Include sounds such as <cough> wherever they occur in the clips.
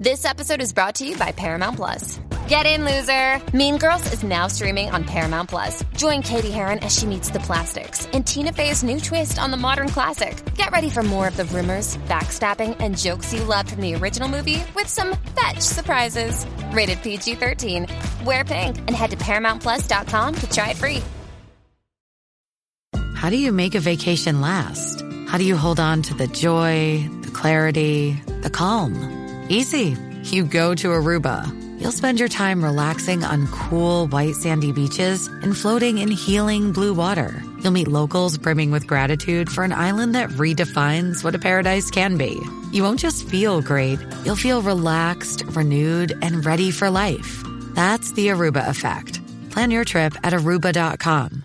This episode is brought to you by Paramount Plus. Get in, loser! Mean Girls is now streaming on Paramount Plus. Join Katie Heron as she meets the plastics and Tina Fey's new twist on the modern classic. Get ready for more of the rumors, backstabbing, and jokes you loved from the original movie with some fetch surprises. Rated PG 13. Wear pink and head to ParamountPlus.com to try it free. How do you make a vacation last? How do you hold on to the joy, the clarity, the calm? Easy. You go to Aruba. You'll spend your time relaxing on cool, white, sandy beaches and floating in healing blue water. You'll meet locals brimming with gratitude for an island that redefines what a paradise can be. You won't just feel great, you'll feel relaxed, renewed, and ready for life. That's the Aruba effect. Plan your trip at aruba.com.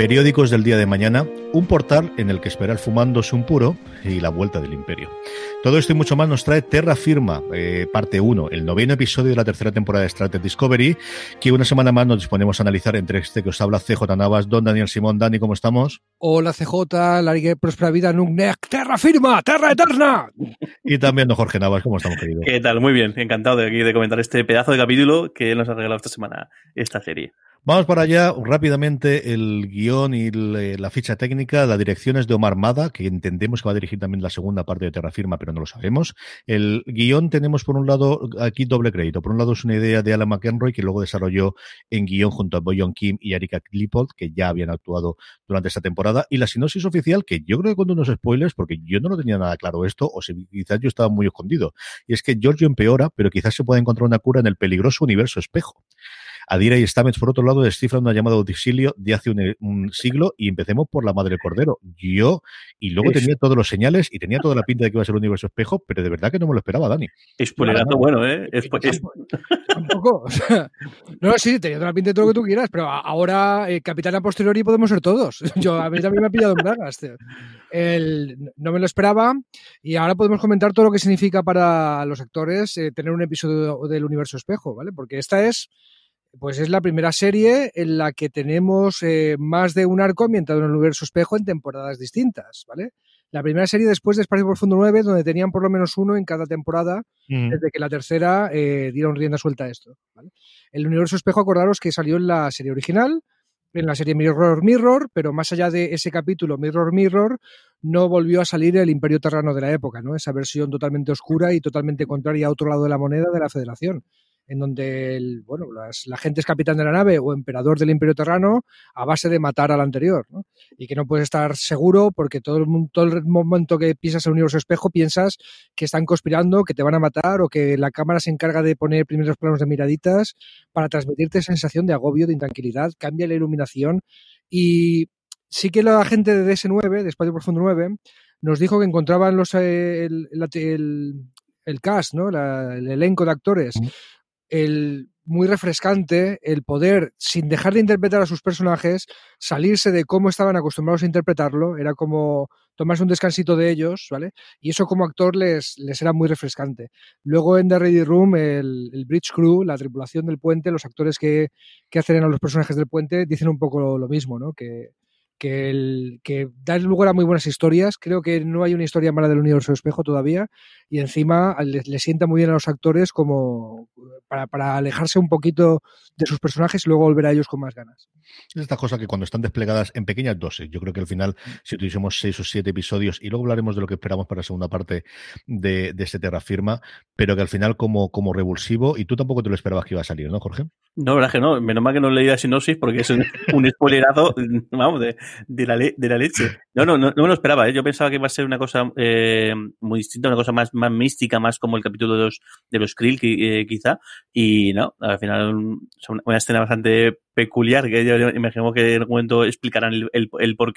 Periódicos del día de mañana, un portal en el que esperar fumándose un puro y la vuelta del imperio. Todo esto y mucho más nos trae Terra Firma, eh, parte 1, el noveno episodio de la tercera temporada de Trek Discovery, que una semana más nos disponemos a analizar entre este que os habla CJ Navas, Don Daniel Simón. Dani, ¿cómo estamos? Hola CJ, larga y próspera vida, Nugnek, Terra Firma, Terra Eterna. Y también don Jorge Navas, ¿cómo estamos, querido? ¿Qué tal? Muy bien, encantado de aquí de comentar este pedazo de capítulo que nos ha regalado esta semana esta serie. Vamos para allá rápidamente el guion y la ficha técnica. La dirección es de Omar Mada, que entendemos que va a dirigir también la segunda parte de Terrafirma, pero no lo sabemos. El guion tenemos por un lado aquí doble crédito. Por un lado es una idea de Alan McEnroy que luego desarrolló en guion junto a Boyon Kim y Erika Klipold, que ya habían actuado durante esta temporada. Y la sinopsis oficial, que yo creo que cuando unos spoilers, porque yo no lo tenía nada claro esto, o si quizás yo estaba muy escondido. Y es que Giorgio empeora, pero quizás se pueda encontrar una cura en el peligroso universo espejo. Adira y Stamets, por otro lado, descifran una llamada de auxilio de hace un, siglo y empecemos por la madre cordero. Yo, y luego tenía todos los señales y tenía toda la pinta de que iba a ser un universo espejo, pero de verdad que no me lo esperaba, Dani. Spoilerazo bueno, ¿eh? Es, Tampoco. no, sí, tenía toda la pinta de todo lo que tú quieras, pero ahora, eh, capitana posteriori, podemos ser todos. <laughs> Yo, a mí también me ha pillado en bragas. El, no me lo esperaba y ahora podemos comentar todo lo que significa para los actores eh, tener un episodio del universo espejo, ¿vale? Porque esta es pues es la primera serie en la que tenemos eh, más de un arco ambientado en el universo espejo en temporadas distintas, ¿vale? La primera serie después de Espacio Profundo 9, donde tenían por lo menos uno en cada temporada, desde que la tercera eh, dieron rienda suelta a esto. ¿vale? El universo espejo, acordaros que salió en la serie original, en la serie Mirror Mirror, pero más allá de ese capítulo Mirror Mirror, no volvió a salir el Imperio Terrano de la época, ¿no? Esa versión totalmente oscura y totalmente contraria a otro lado de la moneda de la Federación en donde el, bueno, la gente es capitán de la nave o emperador del Imperio Terrano a base de matar al anterior, ¿no? Y que no puedes estar seguro porque todo el, todo el momento que pisas el universo espejo piensas que están conspirando, que te van a matar o que la cámara se encarga de poner primeros planos de miraditas para transmitirte sensación de agobio, de intranquilidad, cambia la iluminación y sí que la gente de DS9, de Espacio Profundo 9, nos dijo que encontraban los, eh, el, el, cast, ¿no? el elenco de actores el muy refrescante el poder, sin dejar de interpretar a sus personajes, salirse de cómo estaban acostumbrados a interpretarlo, era como tomarse un descansito de ellos, ¿vale? Y eso como actor les, les era muy refrescante. Luego en The Ready Room, el, Bridge Crew, la tripulación del puente, los actores que, que hacen a los personajes del puente, dicen un poco lo, lo mismo, ¿no? Que, que, el, que da lugar a muy buenas historias. Creo que no hay una historia mala del universo espejo todavía y encima le, sienta muy bien a los actores como para, para, alejarse un poquito de sus personajes y luego volver a ellos con más ganas. Es esta cosa que cuando están desplegadas en pequeñas dosis, yo creo que al final, si tuviésemos seis o siete episodios, y luego hablaremos de lo que esperamos para la segunda parte de, de este Terra Firma, pero que al final como, como revulsivo, y tú tampoco te lo esperabas que iba a salir, ¿no, Jorge? No, verdad que no. Menos mal que no leí la sinopsis porque es un, un spoilerazo, vamos, de, de, la de la leche. No, no, no, no, me lo esperaba. ¿eh? Yo pensaba que iba a ser una cosa eh, muy distinta, una cosa más, más mística, más como el capítulo de los, de los Krill, eh, quizá. Y no, al final una escena bastante peculiar que yo imagino que en algún momento explicarán el, el, el por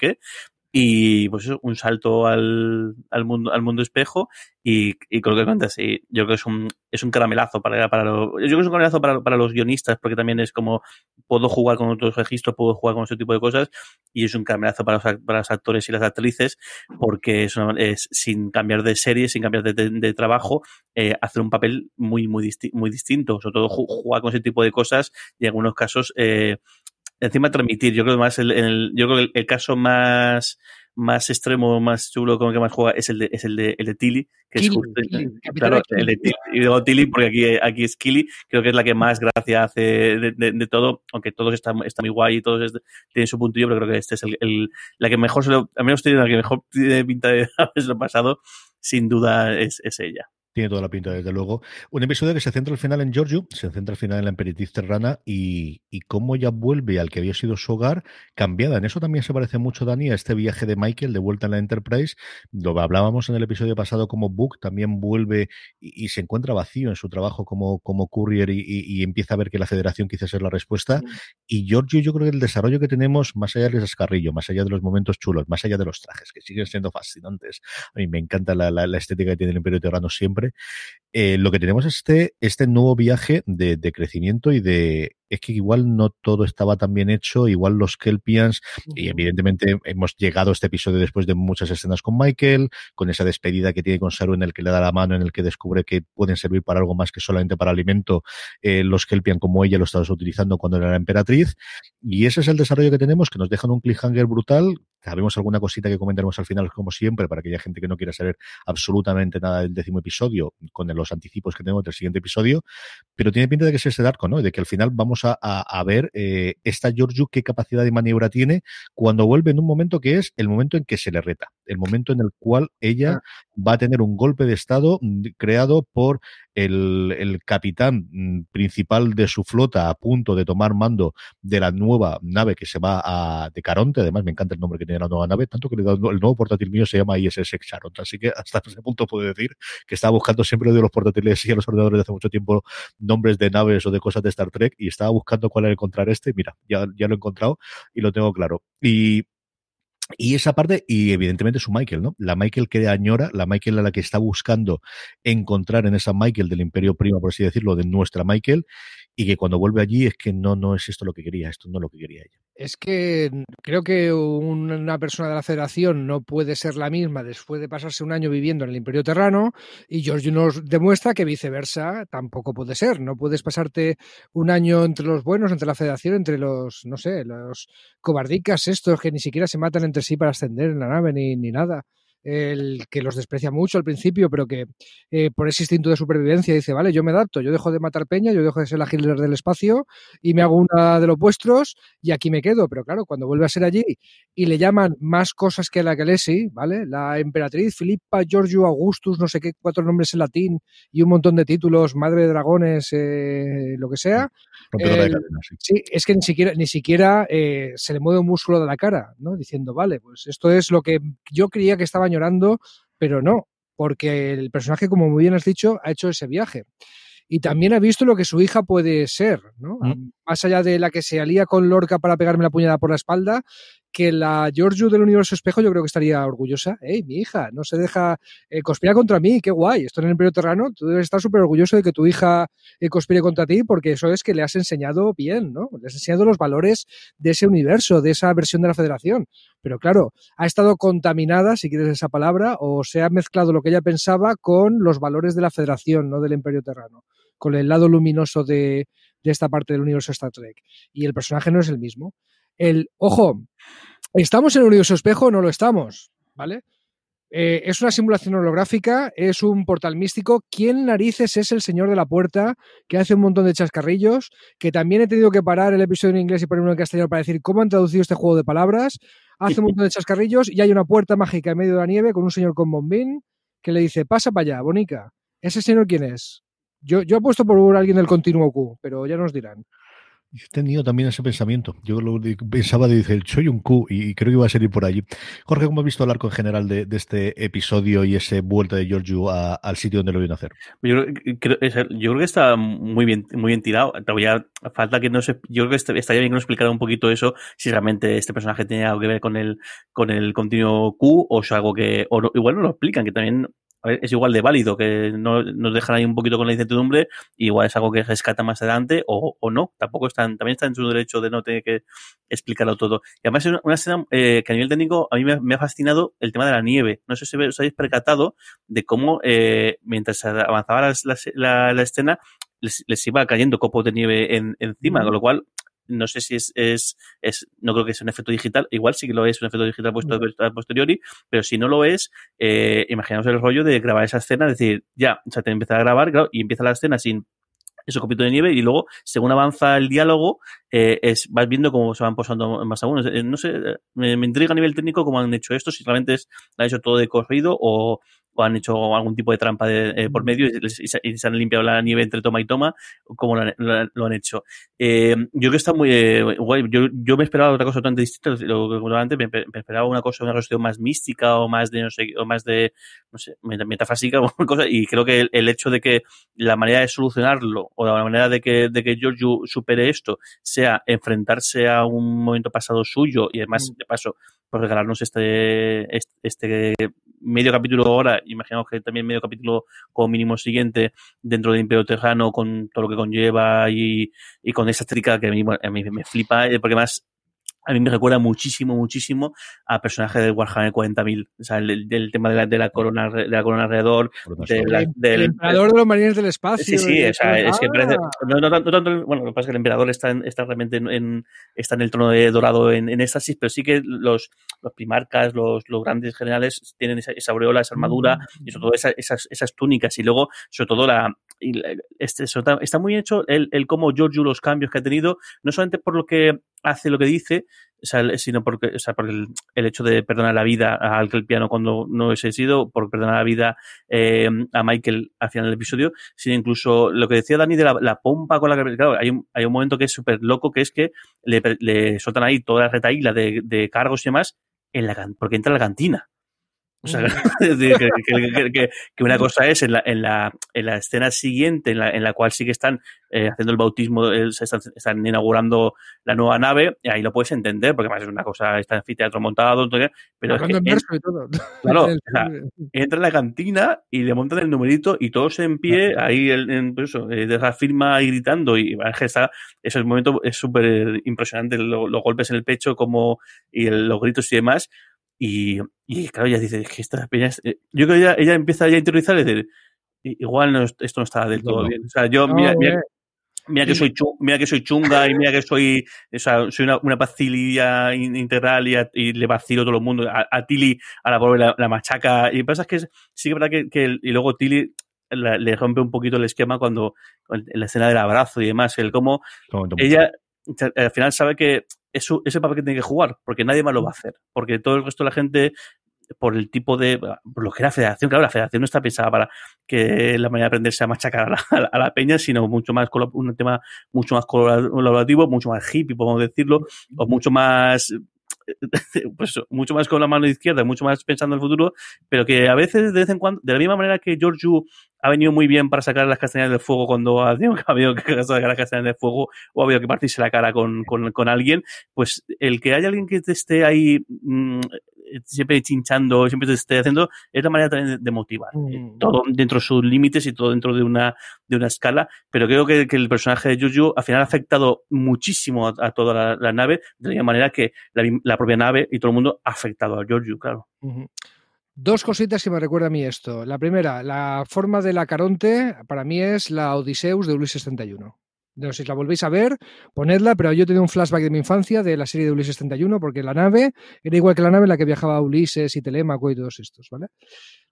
y pues eso, un salto al, al mundo al mundo espejo y, y con lo que cuentas, sí, yo creo que es un, es un caramelazo para, para los, yo creo que es un caramelazo para, para los guionistas porque también es como puedo jugar con otros registros, puedo jugar con ese tipo de cosas y es un caramelazo para los, para los actores y las actrices porque es, una, es sin cambiar de serie, sin cambiar de, de, de trabajo, eh, hacer un papel muy, muy, disti muy distinto, sobre todo jugar con ese tipo de cosas y en algunos casos eh, encima transmitir. Yo creo que más el, el yo creo que el, el, caso más más extremo, más chulo, como que más juega, es el de, es el de, el de Tilly, que es justo, claro, el de Tilly. Y digo Tilly porque aquí, aquí es Killy, creo que es la que más gracia hace de, de, de todo, aunque todos están, están muy guay y todos es, tienen su puntillo, pero creo que este es el, el la que mejor se lo, al menos tiene la que mejor tiene pinta de <laughs> haberlo pasado, sin duda es, es ella. Tiene toda la pinta, desde luego. Un episodio que se centra al final en Giorgio, se centra al final en la emperatriz terrana y, y cómo ella vuelve al que había sido su hogar cambiada. En eso también se parece mucho, Dani, a este viaje de Michael de vuelta en la Enterprise. Lo hablábamos en el episodio pasado como Book también vuelve y, y se encuentra vacío en su trabajo como, como courier y, y, empieza a ver que la federación quizás es la respuesta. Y Giorgio, yo creo que el desarrollo que tenemos, más allá del descarrillo, más allá de los momentos chulos, más allá de los trajes, que siguen siendo fascinantes. A mí me encanta la, la, la estética que tiene el Imperio Terrano siempre Okay. Eh, lo que tenemos es este, este nuevo viaje de, de, crecimiento y de. Es que igual no todo estaba tan bien hecho, igual los Kelpians, y evidentemente hemos llegado a este episodio después de muchas escenas con Michael, con esa despedida que tiene con Saru en el que le da la mano, en el que descubre que pueden servir para algo más que solamente para alimento, eh, los Kelpian como ella lo estaba utilizando cuando era la emperatriz, y ese es el desarrollo que tenemos, que nos dejan un cliffhanger brutal, sabemos alguna cosita que comentaremos al final, como siempre, para aquella gente que no quiera saber absolutamente nada del décimo episodio, con los anticipos que tenemos del siguiente episodio, pero tiene pinta de que es ese arco, ¿no? De que al final vamos a, a, a ver eh, esta Giorgio qué capacidad de maniobra tiene cuando vuelve en un momento que es el momento en que se le reta, el momento en el cual ella ah. va a tener un golpe de estado creado por el, el, capitán mm, principal de su flota a punto de tomar mando de la nueva nave que se va a, de Caronte, además me encanta el nombre que tiene la nueva nave, tanto que el nuevo portátil mío se llama ISS Caronte, así que hasta ese punto puedo decir que estaba buscando siempre de los portátiles y a los ordenadores de hace mucho tiempo nombres de naves o de cosas de Star Trek y estaba buscando cuál era encontrar este, mira, ya, ya lo he encontrado y lo tengo claro. Y y esa parte, y evidentemente su Michael, ¿no? La Michael que añora, la Michael a la que está buscando encontrar en esa Michael del Imperio Prima, por así decirlo, de nuestra Michael, y que cuando vuelve allí es que no, no es esto lo que quería, esto no es lo que quería ella. Es que creo que una persona de la Federación no puede ser la misma después de pasarse un año viviendo en el Imperio Terrano y George nos demuestra que viceversa tampoco puede ser. No puedes pasarte un año entre los buenos, entre la Federación, entre los, no sé, los cobardicas estos que ni siquiera se matan entre sí para ascender en la nave ni, ni nada el que los desprecia mucho al principio, pero que eh, por ese instinto de supervivencia dice, vale, yo me adapto, yo dejo de matar peña, yo dejo de ser la Hitler del espacio y me hago una de los vuestros y aquí me quedo. Pero claro, cuando vuelve a ser allí y le llaman más cosas que la Kelesi, ¿vale? La emperatriz Filipa Giorgio Augustus, no sé qué, cuatro nombres en latín y un montón de títulos, madre de dragones, eh, lo que sea. Eh, cadena, sí. sí. es que ni siquiera, ni siquiera eh, se le mueve un músculo de la cara, ¿no? Diciendo, vale, pues esto es lo que yo creía que estaba llorando, pero no, porque el personaje, como muy bien has dicho, ha hecho ese viaje. Y también ha visto lo que su hija puede ser, ¿no? Mm. Más allá de la que se alía con Lorca para pegarme la puñada por la espalda, que la Giorgio del universo espejo yo creo que estaría orgullosa. ¡Ey, mi hija! No se deja eh, conspira contra mí, qué guay. Esto en el Imperio Terrano, tú debes estar súper orgulloso de que tu hija eh, conspire contra ti porque eso es que le has enseñado bien, ¿no? Le has enseñado los valores de ese universo, de esa versión de la Federación. Pero claro, ha estado contaminada, si quieres esa palabra, o se ha mezclado lo que ella pensaba con los valores de la Federación, no del Imperio Terrano, con el lado luminoso de, de esta parte del universo Star Trek. Y el personaje no es el mismo el, ojo, ¿estamos en el universo espejo o no lo estamos? ¿Vale? Eh, es una simulación holográfica, es un portal místico. ¿Quién narices es el señor de la puerta que hace un montón de chascarrillos? Que también he tenido que parar el episodio en inglés y ponerlo en castellano para decir cómo han traducido este juego de palabras. Hace un montón de chascarrillos y hay una puerta mágica en medio de la nieve con un señor con bombín que le dice, pasa para allá, bonica. ¿Ese señor quién es? Yo, yo apuesto por alguien del continuo Q, pero ya nos dirán. He tenido también ese pensamiento. Yo lo pensaba de decir, soy un Q y creo que iba a salir por allí. Jorge, ¿cómo has visto el arco en general de, este episodio y ese vuelta de Giorgio al sitio donde lo vino a hacer? Yo creo, yo creo, que está muy bien, muy bien tirado. Todavía falta que no se, yo creo que estaría bien que nos explicara un poquito eso, si realmente este personaje tiene algo que ver con el, con el continuo Q o es algo que, igual no lo explican, que también es igual de válido, que no, nos dejan ahí un poquito con la incertidumbre, igual es algo que rescata más adelante o, o no, tampoco están, también está en su derecho de no tener que explicarlo todo. Y además es una, escena eh, que a nivel técnico a mí me, ha fascinado el tema de la nieve. No sé si os habéis percatado de cómo eh, mientras avanzaba la, la, escena les, les, iba cayendo copos de nieve en, encima, con lo cual no sé si es, es, es, no creo que sea un efecto digital, igual sí que lo es un efecto digital puesto a posteriori, pero si no lo es, eh, imaginaos el rollo de grabar esa escena, decir, ya, o sea, te empieza a grabar, claro, y empieza la escena sin ese copito de nieve y luego, según avanza el diálogo, eh, es, vas viendo cómo se van posando más algunos. Eh, no sé, me, me, intriga a nivel técnico cómo han hecho esto, si realmente es, lo han hecho todo de corrido o, o han hecho algún tipo de trampa de, eh, por medio y, se han limpiado la nieve entre toma y toma, como lo han, hecho. Eh, yo creo que está muy eh, guay. Yo, yo, me esperaba otra cosa totalmente distinta. Lo que antes, me, me, esperaba una cosa, una resolución más mística o más de, no sé, o más de, no sé, metafásica <laughs> o cosa. Y creo que el, hecho de que la manera de solucionarlo o la manera de que, de que Giorgio supere esto sea enfrentarse a un momento pasado suyo y además, mm. de paso, por regalarnos este, este, medio capítulo ahora, imaginamos que también medio capítulo como mínimo siguiente dentro del Imperio Tejano con todo lo que conlleva y, y con esa estética que a mí, a mí me flipa, eh, porque más a mí me recuerda muchísimo, muchísimo a personaje de Warhammer 40.000. O sea, el, el, tema de la, de la corona de la corona alrededor. del, el emperador de los marines del espacio. Sí, sí, o sea, es que parece. No, no, tanto, bueno, lo que pasa es que el emperador está, en, está realmente en, está en el trono de dorado en, en éxtasis, pero sí que los, los primarcas, los, los grandes generales tienen esa, esa aureola, esa armadura y sobre todo esa, esas, esas túnicas y luego, sobre todo, la, este, está muy hecho el, el cómo Giorgio los cambios que ha tenido, no solamente por lo que hace lo que dice, sino porque, o sea, por el, hecho de perdonar la vida a piano cuando no hubiese sido, por perdonar la vida eh, a Michael al final del episodio, sino incluso lo que decía Dani de la, pompa con la que, claro, hay un, hay un momento que es súper loco, que es que le, le sueltan ahí toda la retaíla de, de cargos y demás, en la, porque entra a la cantina. O sea, <laughs> que, una cosa es en la, en la, en la escena siguiente, en la, en la cual sí que están eh, haciendo el bautismo, están, inaugurando la nueva nave, y ahí lo puedes entender, porque además es una cosa, está en anfiteatro montado, pero es que, Claro, entra en la cantina y le montan el numerito y todos en pie, ahí en, pues eso, eh, de firma y gritando, y está, ese momento es súper impresionante, los golpes en el pecho como y los gritos y demás, y, y claro, ella dice, que esta peña eh, yo creo que ella, ella empieza ya a interiorizar y decir, igual no, esto no está del todo bien. O sea, yo, mira, mira, que soy mira que soy chunga y mira que soy, o sea, soy una, una integral y, y, le vacilo a todo el mundo. A, a Tilly, a la pobre la, machaca. Y pasa es que sí que es verdad que, que y luego Tilly le rompe un poquito el esquema cuando en la escena del abrazo y demás, el cómo ella al final sabe que es ese papel que tiene que jugar, porque nadie más lo va a hacer, porque todo el resto de la gente por el tipo de por lo que era la federación, claro, la federación no está pensada para que la manera de aprender sea machacar a la, a la peña, sino mucho más un tema mucho más colaborativo, mucho más hippie, podemos decirlo, o mucho más <laughs> pues mucho más con la mano izquierda, mucho más pensando en el futuro, pero que a veces, de vez en cuando, de la misma manera que Giorgio ha venido muy bien para sacar las castañas del fuego cuando <laughs> ha habido que sacar las castañas del fuego o ha habido que partirse la cara con, con, con alguien, pues el que haya alguien que te esté ahí mmm, siempre chinchando, siempre te esté haciendo, es la manera también de motivar. Mm. Todo dentro de sus límites y todo dentro de una, de una escala, pero creo que, que el personaje de Juju al final ha afectado muchísimo a, a toda la, la, nave, de la misma manera que la, la, propia nave y todo el mundo ha afectado a Giorgio, claro. Uh -huh. Dos cositas que me recuerda a mí esto. La primera, la forma de la Caronte, para mí es la Odiseus de Ulises 31. No sé si la volvéis a ver, ponedla, pero yo he tenido un flashback de mi infancia de la serie de Ulises 31, porque la nave era igual que la nave en la que viajaba Ulises y Telémaco y todos estos, ¿vale?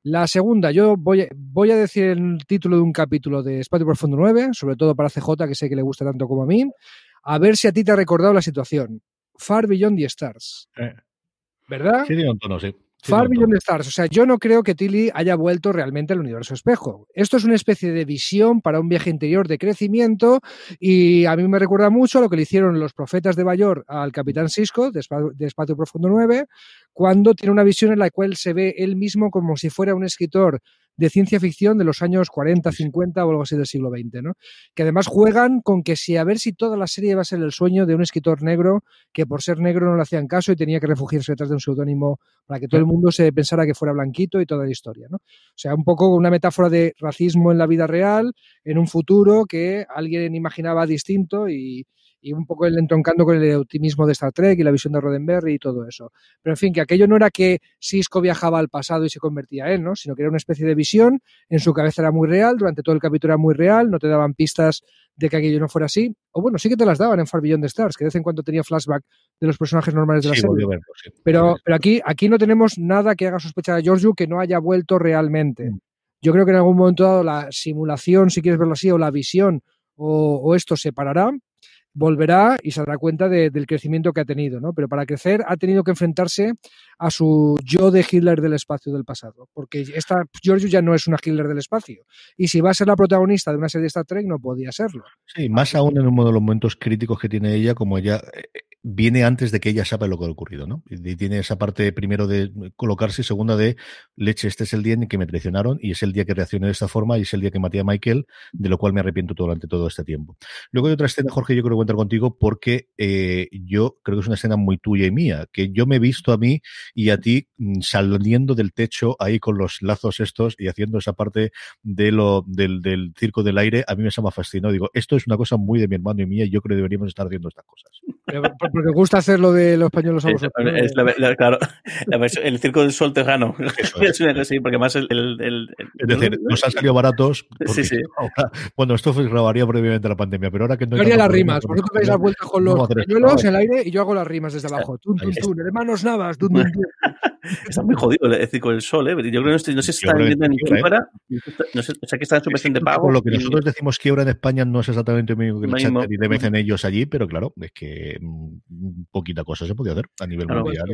La segunda, yo voy, voy a decir el título de un capítulo de Espacio Profundo 9, sobre todo para CJ, que sé que le gusta tanto como a mí, a ver si a ti te ha recordado la situación. Far Beyond the Stars. Eh. ¿Verdad? Sí, digo, no, sí. Sí, Far Beyond the Stars. O sea, yo no creo que Tilly haya vuelto realmente al universo espejo. Esto es una especie de visión para un viaje interior de crecimiento y a mí me recuerda mucho a lo que le hicieron los profetas de Bayor al Capitán Cisco de de Espacio Profundo 9, cuando tiene una visión en la cual se ve él mismo como si fuera un escritor de ciencia ficción de los años 40, 50 o algo así del siglo XX, ¿no? Que además juegan con que si a ver si toda la serie va a ser el sueño de un escritor negro que por ser negro no le hacían caso y tenía que refugiarse detrás de un seudónimo para que todo el mundo se pensara que fuera blanquito y toda la historia, ¿no? O sea, un poco una metáfora de racismo en la vida real, en un futuro que alguien imaginaba distinto y, y un poco el entroncando con el optimismo de Star Trek y la visión de Roddenberry y todo eso. Pero en fin, que aquello no era que Cisco viajaba al pasado y se convertía él, ¿no? Sino que era una especie de visión, en su cabeza era muy real, durante todo el capítulo era muy real, no te daban pistas de que aquello no fuera así. O bueno, sí que te las daban en Far Beyond the Stars, que de vez en cuando tenía flashback de los personajes normales de la Sí, serie. volví a verlo, sí. Pero, pero aquí, aquí no tenemos nada que haga sospechar a Giorgio que no haya vuelto realmente. Mm. Yo creo que en algún momento dado la simulación, si quieres verlo así, o la visión, o, o esto se parará, volverá y se dará cuenta de- del crecimiento que ha tenido, ¿no? Pero para crecer ha tenido que enfrentarse a su yo de Hitler del espacio del pasado, porque esta Giorgio ya no es una Hitler del espacio. Y si va a ser la protagonista de una serie de Star Trek, no podía serlo. Sí, más aún en uno de los momentos críticos que tiene ella, como ella eh, viene antes de que ella sepa lo que ha ocurrido, ¿no? Y tiene esa parte primero de colocarse y segunda de leche, este es el día en que me traicionaron y es el día que reaccioné de esta forma y es el día que maté a Michael, de lo cual me arrepiento durante todo este tiempo. Luego hay otra escena, Jorge, yo creo que encuentro contigo porque eh, yo creo que es una escena muy tuya y mía, que yo me he visto a mí y a ti mm, saliendo del techo ahí con los lazos estos y haciendo esa parte de lo, del, del circo del aire, a mí me se me fascinó. Digo, esto es una cosa muy de mi hermano y mía y yo creo que deberíamos estar haciendo estas cosas. Por- Porque gusta hacer lo de los pañuelos a vosotros. es la- la- claro, la versión- el circo del sol tejano. Es <laughs> es. una cosa así, porque más el. el- el- Es decir, nos han salido baratos. porque Sí, sí. <laughs> ahora- bueno, esto fue grabaría previamente a la pandemia, pero ahora que no Yo haría las rimas. Con Vosotros dais las vueltas con los pañuelos en el aire y yo hago las rimas desde abajo. Tun, tun, tun. Hermanos Navas. tun, tun, tun. <laughs> Está muy jodido el circo del sol, ¿eh? Yo creo que no, sé- no sé si que viendo en quiebra, quiebra. No sé, o sea que está en suspensión de pago. lo que nosotros decimos quiebra en España no es exactamente lo mismo que el chat y le dicen ellos allí, pero claro, es que mm, poquita cosa se podía hacer a nivel Claro. mundial.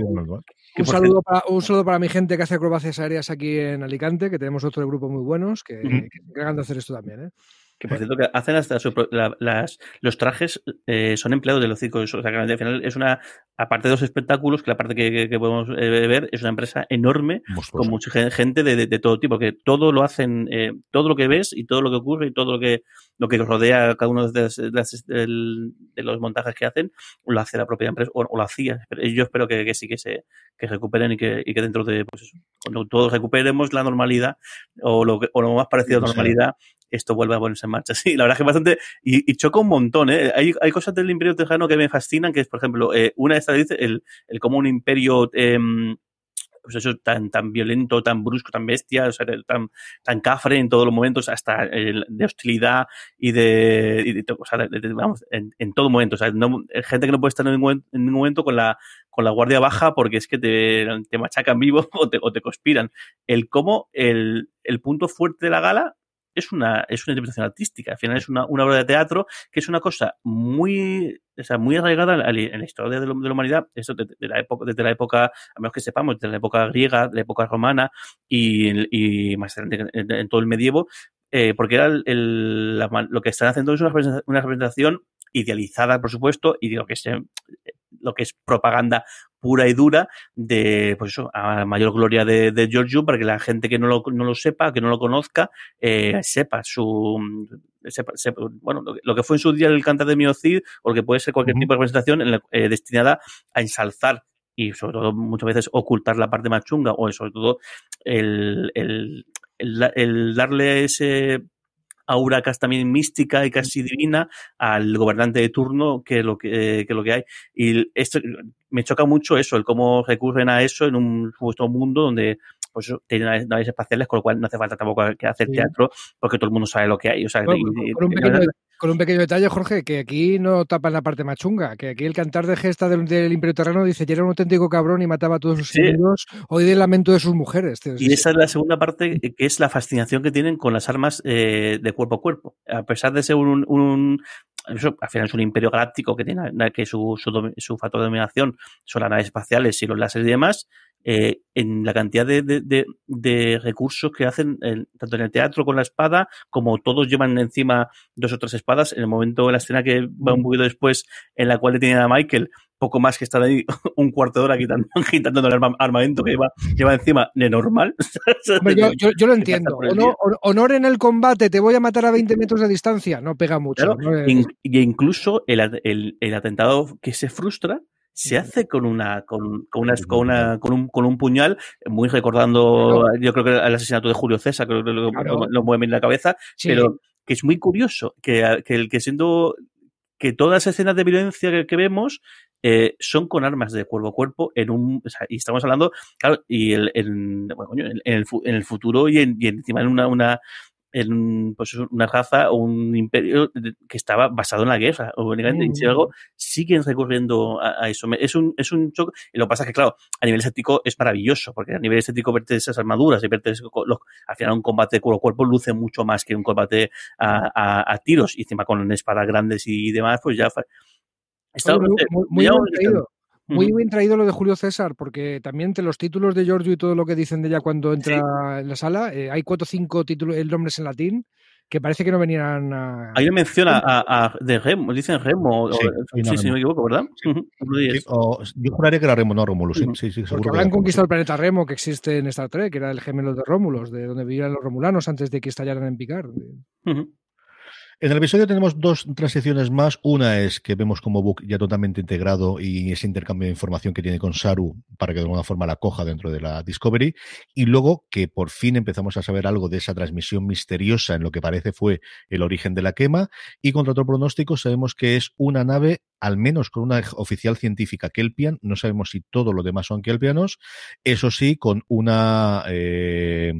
Un saludo, para, un saludo para mi gente que hace acrobacias aéreas aquí en Alicante, que tenemos otro grupo muy buenos que, que se encargan de hacer esto también. ¿eh? Que por cierto, que hacen hasta su la- las, los trajes eh, son empleados de los circos. O sea, que al final es una, aparte de los espectáculos, que la parte que, que- que podemos eh, ver es una empresa enorme con mucha gen- gente de, de- de todo tipo, que todo lo hacen, eh, todo lo que ves y todo lo que ocurre y todo lo que, lo que rodea cada uno de, las- de los montajes que hacen, lo hace la propia empresa, o, o lo hacía. Yo espero que, que sí que se que recuperen y que, y que dentro de, pues eso, cuando todos recuperemos la normalidad o lo, que- o lo más parecido a la normalidad, esto vuelve a ponerse en marcha. <laughs> Sí, la verdad es que bastante, y, y choca un montón, ¿eh? Hay, hay cosas del Imperio Tejano que me fascinan, que es, por ejemplo, eh, una de estas dice el, el cómo un imperio, em, pues eso, tan, tan violento, tan brusco, tan bestia, o sea, tan, tan cafre en todos los momentos, hasta de hostilidad y de, y de o sea, de- de- vamos, en, en todo momento. O sea, no- gente que no puede estar en ningún, en ningún momento con la, con la guardia baja porque es que te, te machacan vivo <laughs> o te, o te conspiran. El cómo el, el punto fuerte de la gala es una, es una interpretación artística. Al final es una, una obra de teatro que es una cosa muy, o sea, muy arraigada en la, historia de, la humanidad, eso de, de la época, desde la época, a menos que sepamos, desde la época griega, de la época romana y, más adelante en, todo el medievo, eh, porque era el, lo que están haciendo es una representación, una representación idealizada, por supuesto, y de lo que es, eh, lo que es propaganda pura y dura de, pues eso, a mayor gloria de, de Giorgio, para que la gente que no lo, no lo sepa, que no lo conozca, eh, sepa su, sepa- sepa- bueno, lo que, lo que fue en su día el cantar de Miocid, o lo que puede ser cualquier tipo de representación en la- eh, destinada a ensalzar y sobre todo muchas veces ocultar la parte más chunga, o sobre todo el, el, el, el darle ese aura casi también mística y casi divina al gobernante de turno que lo que, que lo que hay y esto me choca mucho eso el cómo recurren a eso en un supuesto mundo donde pues eso, tienen naves, espaciales con lo cual no hace falta tampoco que hacer Sí. teatro porque todo el mundo sabe lo que hay o sea, y- con un pequeño, Con un pequeño detalle, Jorge, que aquí no tapan la parte machunga, que aquí el cantar de gesta del, del Imperio Terrano dice que era un auténtico cabrón y mataba a todos sus Sí. enemigos, oí el lamento de sus mujeres. tío. Y esa es la segunda parte, que es la fascinación que tienen con las armas eh, de cuerpo a cuerpo. A pesar de ser un, un- eso, al final es un imperio galáctico que tiene que su, su, su factor de dominación son las naves espaciales y los láseres y demás, eh, en la cantidad de, de- de- de recursos que hacen, en- tanto en el teatro con la espada, como todos llevan encima dos o tres espadas, en el momento de la escena que va un poquito después, en la cual le tienen a Michael, poco más que estar ahí <laughs> un cuarto de hora quitando, <laughs> quitando el arma- armamento que lleva, lleva encima de normal. <laughs> Hombre, yo, yo- yo lo entiendo. Honor, honor en el combate, te voy a matar a 20 metros de distancia. No pega mucho. Claro, ¿no? In- y incluso el, el- el atentado que se frustra se hace con una con, con una, con, una- con un, con un puñal, muy recordando, yo creo que el asesinato de Julio César, creo que lo, Claro. lo- lo mueve en la cabeza, sí. pero que es muy curioso que, que el que siendo que todas las escenas de violencia que, que vemos eh, son con armas de cuerpo a cuerpo en un o sea, y estamos hablando claro y el, en, bueno, en, el, en el futuro y, en, y encima en una, una en pues una raza o un imperio que estaba basado en la guerra únicamente, y sin Mm. embargo siguen recurriendo a, a eso es un es un shock y lo que pasa es que claro a nivel estético es maravilloso porque a nivel estético verte esas armaduras y verte los- al final un combate cuerpo a cuerpo luce mucho más que un combate a, a- a tiros y encima con espadas grandes y demás pues ya está Oye, muy, eh, muy- muy ya bien un- traído. Muy bien traído lo de Julio César, porque también entre los títulos de Giorgio y todo lo que dicen de ella cuando entra en la sala, eh, hay cuatro o cinco títulos, el nombres en latín, que parece que no venían a... Hay una mención a, a- a- de Remo, dicen Remo, o- Sí, o- sí, si no me equivoco, ¿verdad? O- yo juraría que era Remo, no Rómulo, sí, Ujú. sí, sí, Porque seguro Rómulo, conquistado el planeta Remo que existe en Star Trek, que era el gemelo de Rómulos, de donde vivían los romulanos antes de que estallaran en Picard. Ujú. En el episodio tenemos dos transiciones más. Una es que vemos como Book ya totalmente integrado y ese intercambio de información que tiene con Saru para que de alguna forma la coja dentro de la Discovery. Y luego que por fin empezamos a saber algo de esa transmisión misteriosa en lo que parece fue el origen de la quema. Y contra otro pronóstico sabemos que es una nave, al menos con una oficial científica Kelpian. No sabemos si todo lo demás son Kelpianos. Eso sí, con una... eh,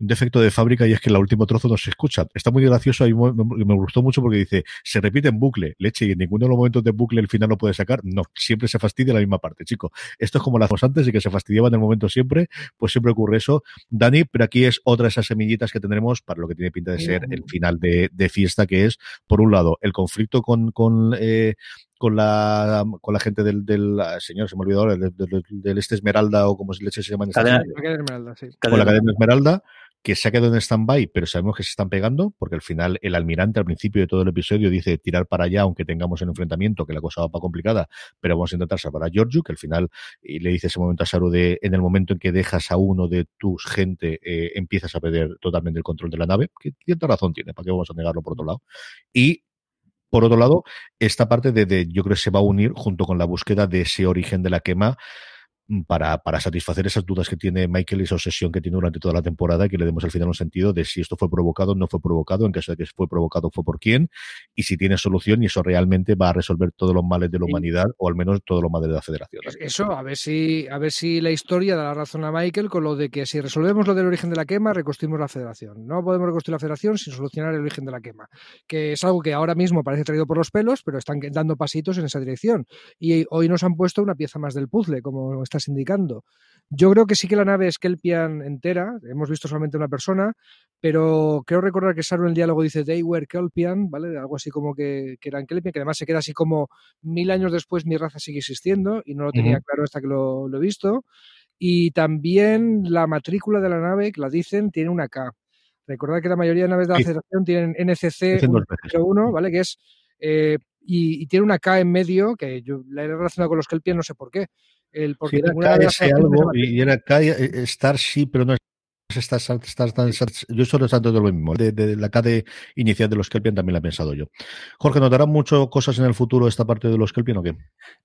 un defecto de fábrica y es que el último trozo no se escucha. Está muy gracioso y me, gustó mucho porque dice, se repite en bucle, leche, y en ninguno de los momentos de bucle el final lo puede sacar. No, siempre se fastidia la misma parte, chico. Esto es como las antes y que se fastidiaba en el momento siempre, pues siempre ocurre eso. Dani, pero aquí es otra de esas semillitas que tendremos para lo que tiene pinta de ser el final de, de fiesta, que es, por un lado, el conflicto con, con eh, con la con la gente del, del ah, señor, se me olvidó ahora, del, del, del este Esmeralda o como se leche se llama en esta Cadena- Esmeralda, sí. con la cadena Esmeralda, que se ha quedado en stand-by, pero sabemos que se están pegando, porque al final el almirante al principio de todo el episodio dice tirar para allá, aunque tengamos el enfrentamiento, que la cosa va para complicada, pero vamos a intentar salvar a Giorgio, que al final y le dice ese momento a Saru de en el momento en que dejas a uno de tus gente, eh, empiezas a perder totalmente el control de la nave, que cierta razón tiene, ¿para qué vamos a negarlo por otro lado? Y por otro lado, esta parte de, de, yo creo que se va a unir junto con la búsqueda de ese origen de la quema para, para satisfacer esas dudas que tiene Michael y esa obsesión que tiene durante toda la temporada que le demos al final un sentido de si esto fue provocado o no fue provocado, en caso de que fue provocado fue por quién y si tiene solución y eso realmente va a resolver todos los males de la humanidad o al menos todos los males de la federación. Es- Eso, a ver si a ver si la historia da la razón a Michael con lo de que si resolvemos lo del origen de la quema, reconstruimos la federación. No podemos reconstruir la federación sin solucionar el origen de la quema, que es algo que ahora mismo parece traído por los pelos, pero están dando pasitos en esa dirección. Y hoy nos han puesto una pieza más del puzzle, como estás indicando. Yo creo que sí que la nave es Kelpian entera, hemos visto solamente una persona, pero creo recordar que Saru en el diálogo dice They were Kelpian, ¿vale? Algo así como que, que eran Kelpian, que además se queda así como mil años después mi raza sigue existiendo y no lo tenía claro hasta que lo, lo he visto. Y también la matrícula de la nave, que la dicen, tiene una K. Recordad que la mayoría de naves de la. Federación tienen NCC Dicen dos veces. 101, ¿vale? Que es. eh, y, y tiene una K en medio, que yo la he relacionado con los Kelpian, no sé por qué. El, porque Sí, era KS algo y era K, eh, Starship, pero no es Star, Star, Star, Star- Star- yo solo he de lo mismo. De, de la K de inicial de los Kelpian también la he pensado yo. Jorge, ¿notarán mucho cosas en el futuro esta parte de los Kelpian o qué?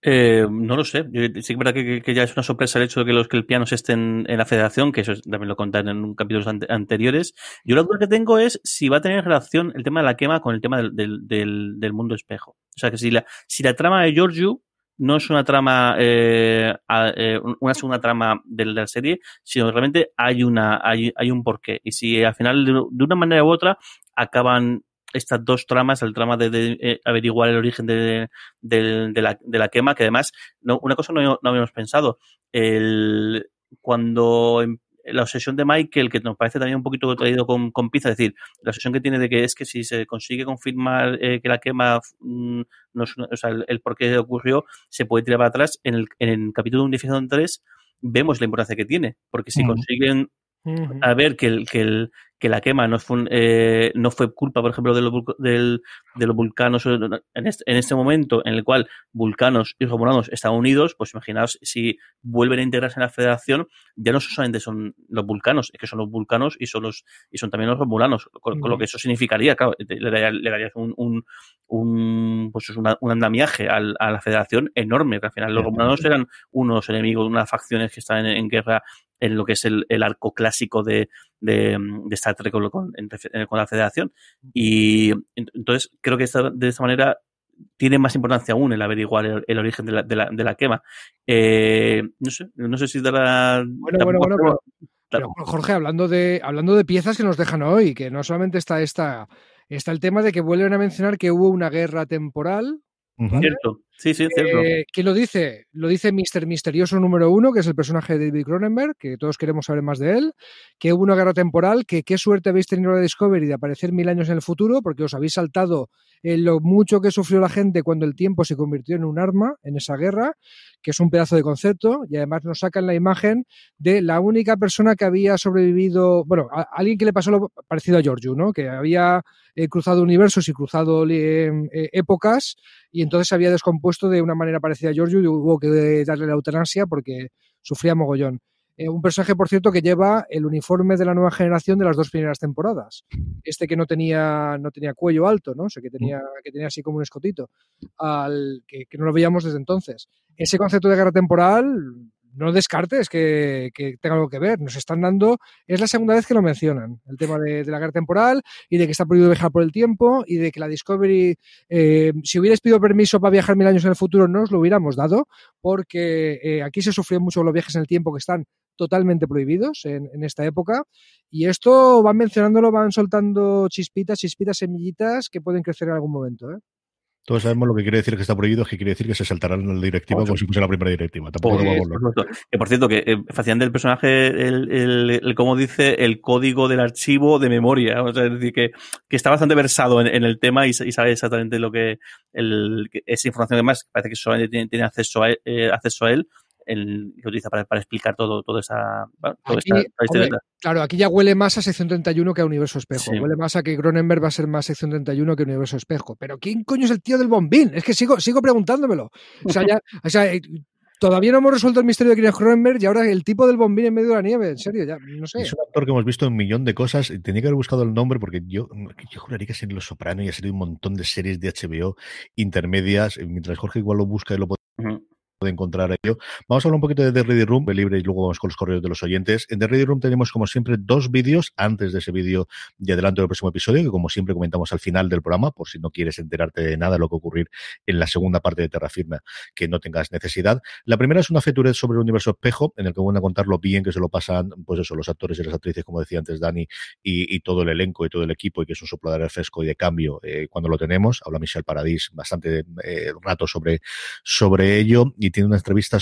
Eh, no lo sé. Sí que es verdad que, que- ya es una sorpresa el hecho de que los kelpianos estén en la federación, que eso es- también lo contaron en un capítulos ante- anteriores. Yo la duda que tengo es si va a tener relación el tema de la quema con el tema del, del, del- del mundo espejo. O sea, que si la, si la trama de Giorgio no es una trama, eh, eh, una segunda trama de la serie, sino realmente hay una, hay, hay un porqué. Y si al final, de, una manera u otra, acaban estas dos tramas, el trama de, eh, averiguar el origen de, la, de, la, quema, que además, una cosa no, no habíamos pensado, el, cuando em, la obsesión de Michael, que nos parece también un poquito traído con, con pizza, es decir, la obsesión que tiene de que es que si se consigue confirmar eh, que la quema, mm, no o sea, el, por qué ocurrió, se puede tirar para atrás. En el, en el capítulo 1 3 vemos la importancia que tiene, porque si consiguen a ver que el, que el, que la quema no fue, eh, no fue culpa, por ejemplo, de los, del, de los vulcanos en este, en este, momento en el cual vulcanos y romulanos están unidos, pues imaginaos si vuelven a integrarse en la federación, ya no solamente son los vulcanos, es que son los vulcanos y son los y son también los romulanos, con, lo que eso significaría, claro, le daría, un, un, pues un andamiaje a la federación enorme, que al final los romulanos eran unos enemigos, unas facciones que están en guerra en lo que es el, arco clásico de, de, Star Trek con, con, la Federación. Y entonces creo que de esta manera tiene más importancia aún el averiguar el, origen de la, de la, de la quema. Eh, no sé, no sé si dará. Bueno, bueno, bueno, pero, Jorge, hablando de, hablando de piezas que nos dejan hoy, que no solamente está esta, está el tema de que vuelven a mencionar que hubo una guerra temporal Cierto, sí, sí, cierto. Eh, ¿Quién lo dice? Lo dice Mr. Misterioso número uno, que es el personaje de David Cronenberg, que todos queremos saber más de él, que hubo una guerra temporal, que qué suerte habéis tenido la Discovery de aparecer mil años en el futuro, porque os habéis saltado en lo mucho que sufrió la gente cuando el tiempo se convirtió en un arma en esa guerra, que es un pedazo de concepto, y además nos sacan la imagen de la única persona que había sobrevivido, bueno, a, alguien que le pasó lo parecido a Giorgio, ¿no? Que había eh, cruzado universos y cruzado eh, eh, épocas y entonces había descompuesto de una manera parecida a Giorgio y hubo que darle la eutanasia porque sufría mogollón. Eh, un personaje, por cierto, que lleva el uniforme de la nueva generación de las dos primeras temporadas. Este que no tenía, no tenía cuello alto, ¿no? O sea, que tenía, que tenía así como un escotito, al, que, que no lo veíamos desde entonces. Ese concepto de guerra temporal no descartes que, tenga algo que ver. Nos están dando, es la segunda vez que lo mencionan, el tema de, la guerra temporal y de que está prohibido viajar por el tiempo y de que la Discovery, eh, si hubierais pedido permiso para viajar mil años en el futuro, no os lo hubiéramos dado, porque eh, aquí se sufrió mucho los viajes en el tiempo que están totalmente prohibidos en, en, esta época. Y esto van mencionándolo, van soltando chispitas, chispitas, semillitas que pueden crecer en algún momento. ¿eh? Todos sabemos lo que quiere decir que está prohibido, que quiere decir que se saltarán la directiva como si fuese la primera directiva. Tampoco pues, vamos Que por cierto, que eh, fascinante el personaje, el, el, como dice, el código del archivo de memoria. O sea, es decir, que, que está bastante versado en, en el tema y, y, sabe exactamente lo que, el, esa información además parece que solamente tiene, tiene acceso, a, eh, acceso a él el, que utiliza para, para, explicar todo, toda esa, esta, Claro, aquí ya huele más a sección 31 que a Universo Espejo. Huele más a que Cronenberg va a ser más sección 31 que Universo Espejo. Pero ¿quién coño es el tío del bombín? Es que sigo, sigo preguntándomelo. O sea, ya, o sea, eh, todavía no hemos resuelto el misterio de quién es Cronenberg y ahora el tipo del bombín en medio de la nieve, en serio, ya, no sé. Es un actor que hemos visto un millón de cosas y tenía que haber buscado el nombre porque yo, yo juraría que es en Los Soprano y ha sido un montón de series de HBO intermedias, mientras Jorge igual lo busca y lo puede de encontrar ello. Vamos a hablar un poquito de The Ready Room, libre, y luego vamos con los correos de los oyentes. En The Ready Room tenemos, como siempre, dos vídeos antes de ese vídeo de adelanto del próximo episodio, que como siempre comentamos al final del programa, por si no quieres enterarte de nada de lo que ocurrir en la segunda parte de Terra Firma, que no tengas necesidad. La primera es una feturez sobre el universo espejo, en el que van a contar lo bien que se lo pasan, pues eso, los actores y las actrices, como decía antes Dani, y, todo el elenco y todo el equipo, y que es un soplo de fresco y de cambio eh, cuando lo tenemos. Habla Michelle Paradis bastante eh, rato sobre, sobre ello, y tiene una entrevista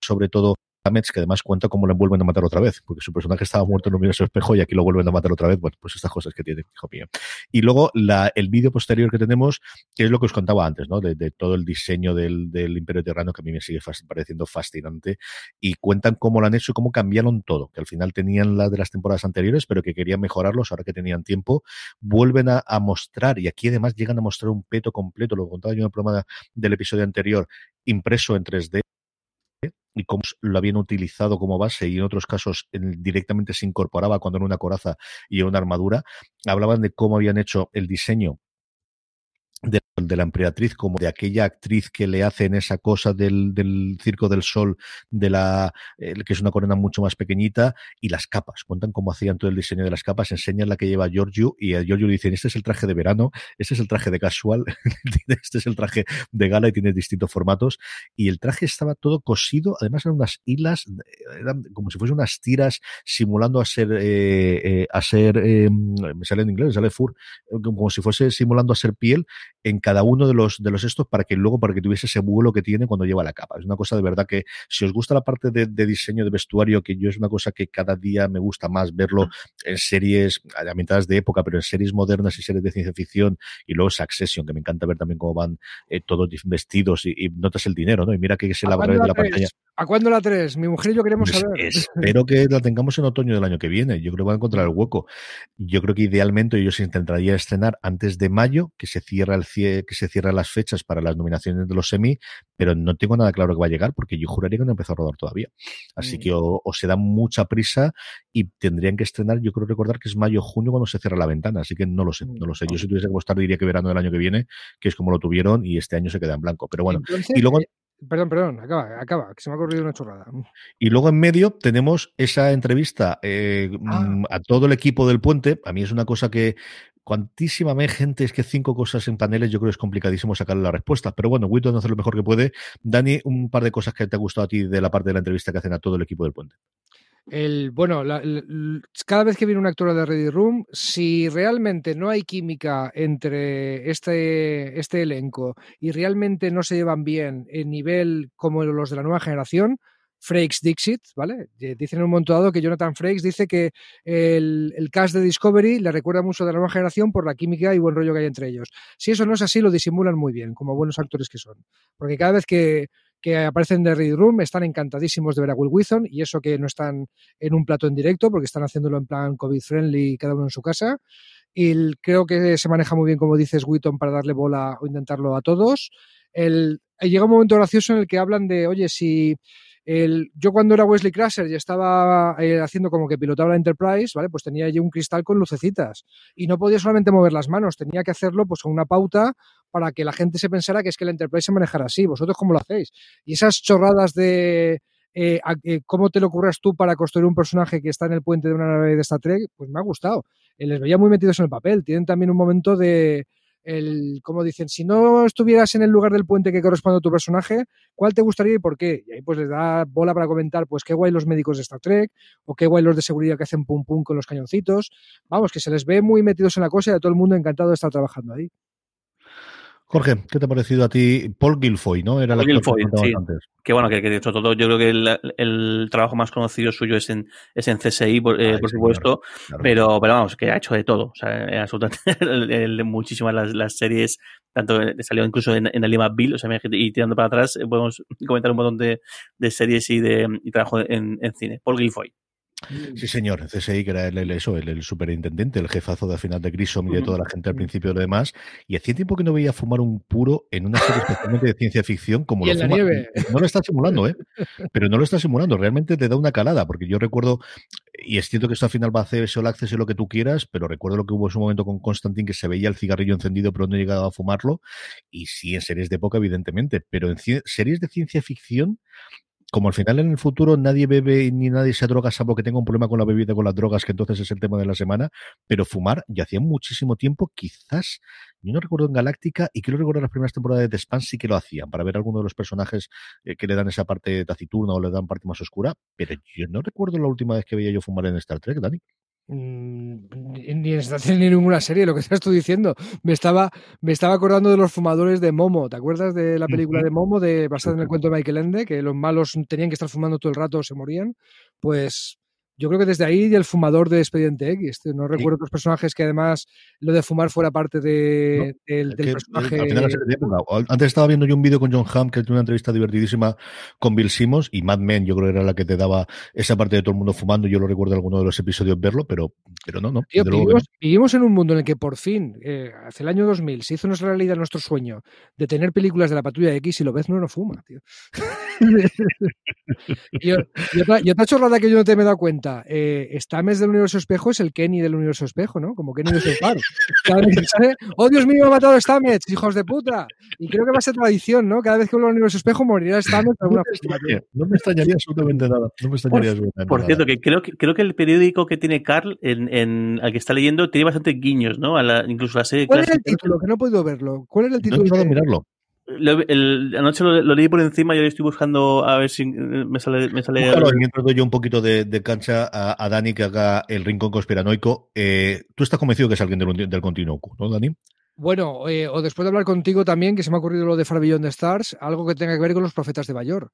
sobre todo que además cuenta cómo lo vuelven a matar otra vez, porque su personaje estaba muerto en un universo espejo y aquí lo vuelven a matar otra vez. Bueno, pues estas cosas que tiene, hijo mío. Y luego la, el vídeo posterior que tenemos, que es lo que os contaba antes, ¿no? De, todo el diseño del, del Imperio Terrano, que a mí me sigue pareciendo fascinante. Y cuentan cómo lo han hecho y cómo cambiaron todo, que al final tenían la de las temporadas anteriores, pero que querían mejorarlos ahora que tenían tiempo. Vuelven a, mostrar, y aquí además llegan a mostrar un peto completo, lo contaba yo en el programa del episodio anterior, impreso en 3D y cómo lo habían utilizado como base y en otros casos directamente se incorporaba cuando era una coraza y una armadura. Hablaban de cómo habían hecho el diseño de la emperatriz como de aquella actriz que le hacen esa cosa del, del Circo del Sol, de la eh, que es una corona mucho más pequeñita, y las capas. Cuentan cómo hacían todo el diseño de las capas, enseñan la que lleva Giorgio, y a Giorgio le dicen, este es el traje de verano, este es el traje de casual, <laughs> este es el traje de gala y tiene distintos formatos. Y el traje estaba todo cosido, además eran unas hilas, eran como si fuesen unas tiras simulando a ser, eh, eh, a ser, eh, me sale en inglés, me sale fur, como si fuese simulando a ser piel en cada uno de los, de los estos para que luego, para que tuviese ese vuelo que tiene cuando lleva la capa. Es una cosa de verdad que si os gusta la parte de, de diseño de vestuario, que yo es una cosa que cada día me gusta más verlo en series a mitad de época, pero en series modernas y series de ciencia ficción, y luego Succession, que me encanta ver también cómo van eh, todos vestidos y, y, notas el dinero, ¿no? Y mira que se la de la pantalla. ¿A cuándo la 3? Mi mujer y yo queremos saber. <laughs> espero que la tengamos en otoño del año que viene. Yo creo que va a encontrar el hueco. Yo creo que idealmente ellos intentaría estrenar antes de mayo, que se cierra el cie- que se cierran las fechas para las nominaciones de los semi, pero no tengo nada claro que va a llegar porque yo juraría que no empezó a rodar todavía. Así Mm. que o, o se da mucha prisa y tendrían que estrenar, yo creo recordar que es mayo junio cuando se cierra la ventana, así que no lo sé, no lo sé. Yo si tuviese que apostar diría que verano del año que viene, que es como lo tuvieron y este año se queda en blanco. Pero bueno, Entonces, y luego Perdón, perdón, acaba, acaba, que se me ha ocurrido una chorrada. Y luego en medio tenemos esa entrevista eh, Ah. mm, a todo el equipo del puente. A mí es una cosa que cuantísima gente, es que cinco cosas en paneles, yo creo que es complicadísimo sacarle la respuesta. Pero bueno, Witton hace lo mejor que puede. Dani, un par de cosas que te ha gustado a ti de la parte de la entrevista que hacen a todo el equipo del puente. El, bueno, la- cada vez que viene un actor de Ready Room, si realmente no hay química entre este, este elenco y realmente no se llevan bien en nivel como los de la nueva generación, Frakes Dixit, ¿vale? Eh, Dicen en un momento dado que Jonathan Frakes dice que el, el cast de Discovery le recuerda mucho de la nueva generación por la química y buen rollo que hay entre ellos. Si eso no es así, lo disimulan muy bien, como buenos actores que son. Porque cada vez que, que aparecen de Ready Room están encantadísimos de ver a Will Wheaton y eso que no están en un plato en directo porque están haciéndolo en plan COVID friendly cada uno en su casa. Y creo que se maneja muy bien como dices Wheaton para darle bola o intentarlo a todos. El, llega un momento gracioso en el que hablan de oye si yo cuando era Wesley Crusher y estaba eh, haciendo como que pilotaba la Enterprise, ¿vale? Pues tenía allí un cristal con lucecitas y no podía solamente mover las manos, tenía que hacerlo pues con una pauta para que la gente se pensara que es que la Enterprise se manejara así. ¿Vosotros cómo lo hacéis? Y esas chorradas de eh, eh, cómo te lo ocurras tú para construir un personaje que está en el puente de una nave de Star Trek, pues me ha gustado. Les veía muy metidos en el papel. Tienen también un momento de, el, como dicen, si no estuvieras en el lugar del puente que corresponde a tu personaje, ¿cuál te gustaría y por qué? Y ahí pues les da bola para comentar, pues qué guay los médicos de Star Trek, o qué guay los de seguridad que hacen pum pum con los cañoncitos. Vamos, que se les ve muy metidos en la cosa y a todo el mundo encantado de estar trabajando ahí. Jorge, ¿qué te ha parecido a ti? Paul Guilfoy, ¿no? Era Paul que Guilfoy, comentabas sí. antes. Que bueno, que, que sobre todo yo creo que el, el trabajo más conocido suyo es en, es en CSI, por, eh, Ay, por supuesto, Claro. pero, pero vamos, que ha hecho de todo. O sea, eh, absolutamente <laughs> el- muchísimas las, las series, tanto eh, salió incluso en, en Alima Bill, o sea, y tirando para atrás, eh, podemos <laughs> comentar un montón de, de series y de y trabajo en, en cine. Paul Guilfoy. Sí, señor, CSI, que era el, el- eso, el, el superintendente, el jefazo de al final de Grissom y de toda la gente al principio y lo demás. Y hacía tiempo que no veía fumar un puro en una serie especialmente de ciencia ficción como Y lo en la nieve. No lo está simulando, ¿eh? <laughs> Pero no lo está simulando, realmente te da una calada, porque yo recuerdo, y es cierto que esto al final va a hacer All Access y lo que tú quieras, pero recuerdo lo que hubo en su momento con Constantine, que se veía el cigarrillo encendido, pero no llegaba a fumarlo. Y sí, en series de época, evidentemente, pero en series de ciencia ficción como al final en el futuro nadie bebe ni nadie se droga salvo que tenga un problema con la bebida, con las drogas, que entonces es el tema de la semana, pero fumar ya hacía muchísimo tiempo, quizás, yo no recuerdo en Galáctica y quiero recordar las primeras temporadas de The Expanse sí que lo hacían, para ver alguno de los personajes eh, que le dan esa parte taciturna o le dan parte más oscura, pero yo no recuerdo la última vez que veía yo fumar en Star Trek, Dani. Mm, Ni Trek ni ninguna serie, lo que estás tú diciendo. Me estaba, me estaba acordando de los fumadores de Momo. ¿Te acuerdas de la película de Momo, de, basada en el cuento de Michael Ende, que los malos tenían que estar fumando todo el rato o se morían? Pues yo creo que desde ahí el fumador de Expediente X. No recuerdo otros personajes que además lo de fumar fuera parte de, del, Es del que, eh, personaje. al final de época. Antes estaba viendo yo un vídeo con John Hamm que tuvo una entrevista divertidísima con Bill Simmons y Mad Men, yo creo que era la que te daba esa parte de todo el mundo fumando. Yo lo recuerdo en alguno de los episodios verlo, pero, pero no, no. Tío, vivimos, vivimos en un mundo en el que por fin, eh, hace el año 2000, se hizo nuestra realidad nuestro sueño de tener películas de la patrulla X y lo ves no no fuma, tío. y, y otra, y otra chorrada que yo no te me he dado cuenta pregunta. Eh, Stames del universo espejo es el Kenny del universo espejo, ¿no? Como Kenny de South <laughs> Cada vez que sale, ¡Oh, Dios mío, ha matado Stamets, hijos de puta! Y creo que va a ser tradición, ¿no? Cada vez que vuelva al universo espejo morirá Stamets no, me no me extrañaría absolutamente nada. No me extrañaría por, absolutamente por cierto, que creo, que creo que el periódico que tiene Carl, en, en, al que está leyendo, tiene bastante guiños, ¿no? A la, incluso la serie ¿Cuál era el título? Que no he podido verlo. ¿Cuál era el título? No he mirarlo. Lo, el, anoche lo, lo, leí por encima y ahora estoy buscando a ver si me sale. Me sale claro, mientras doy yo un poquito de, de cancha a, a, Dani que haga el rincón conspiranoico. Eh, Tú estás convencido que es alguien del, del continuo Q, ¿no, Dani? Bueno, eh, o después de hablar contigo también, que se me ha ocurrido lo de Farbillón de Stars, algo que tenga que ver con los profetas de Bayor.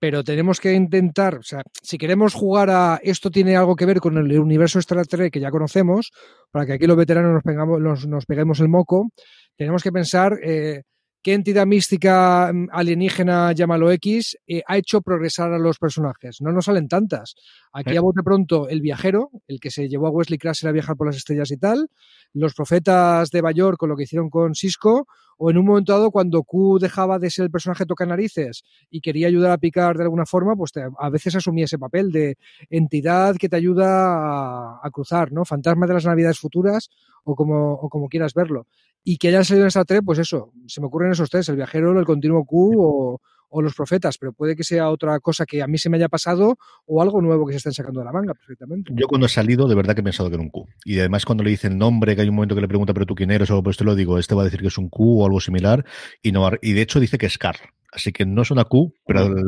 Pero tenemos que intentar, o sea, si queremos jugar a esto tiene algo que ver con el universo Star Trek que ya conocemos, para que aquí los veteranos nos, pegamos, nos, nos peguemos el moco, tenemos que pensar eh, qué entidad mística mm, alienígena, llámalo X, eh, ha hecho progresar a los personajes. No nos salen tantas. Aquí a bote pronto el viajero, el que se llevó a Wesley Crusher a viajar por las estrellas y tal, los profetas de Bayor con lo que hicieron con Cisco, o en un momento dado cuando Q dejaba de ser el personaje toca narices y quería ayudar a picar de alguna forma, pues te, a veces asumía ese papel de entidad que te ayuda a, a, cruzar, ¿no? Fantasma de las navidades futuras o como, o como quieras verlo. Y que hayan salido en esta tres, pues eso, se me ocurren esos tres, el viajero, el continuo Q o, o los profetas, pero puede que sea otra cosa que a mí se me haya pasado o algo nuevo que se estén sacando de la manga perfectamente. Yo cuando he salido, de verdad que he pensado que era un Q. Y además cuando le dice el nombre, que hay un momento que le pregunta, pero tú quién eres, o pues te lo digo, este va a decir que es un Q o algo similar, y no y de hecho dice que es Carl. Así que no es una Q, pero <laughs> el,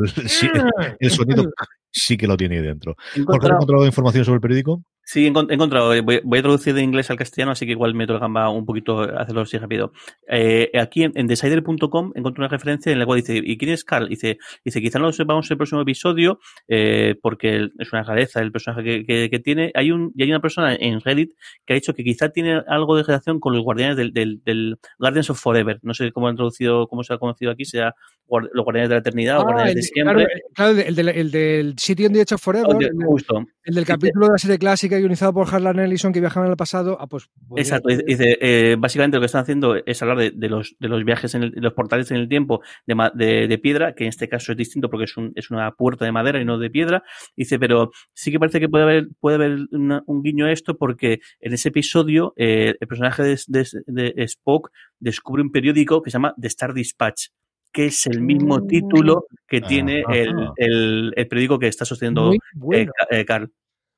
el sonido <laughs> sí que lo tiene ahí dentro. ¿has encontrado información sobre el periódico? Sí, he encontrado. Voy, voy, a traducir de inglés al castellano, así que igual meto el gamba un poquito, hacerlo así rápido. Eh, aquí en, en decider.com encuentro una referencia en la cual dice, ¿y quién es Carl? Dice, dice quizá no lo sepamos en el próximo episodio, eh, porque es una rareza el personaje que, que, que, tiene. Hay un, y hay una persona en Reddit que ha dicho que quizá tiene algo de relación con los guardianes del, del, del Guardians of Forever. No sé cómo han traducido, cómo se ha conocido aquí, sea los guardianes de la eternidad ah, o guardianes el, de siempre. Claro, el, del, el del City on the Edge of Forever. El, de, justo. El del capítulo de la serie clásica guionizado por Harlan Ellison que viajaban al pasado. Ah, pues. Exacto. Dice, eh, básicamente lo que están haciendo es hablar de, de los, de los viajes en el, de los portales en el tiempo de, piedra, que en este caso es distinto porque es, un, es una puerta de madera y no de piedra. Dice, pero sí que parece que puede haber, puede haber una, un guiño a esto porque en ese episodio eh, el personaje de Spock descubre un periódico que se llama The Star Dispatch que es el mismo título que tiene el, el, el, periódico que está sosteniendo bueno. eh, Carl.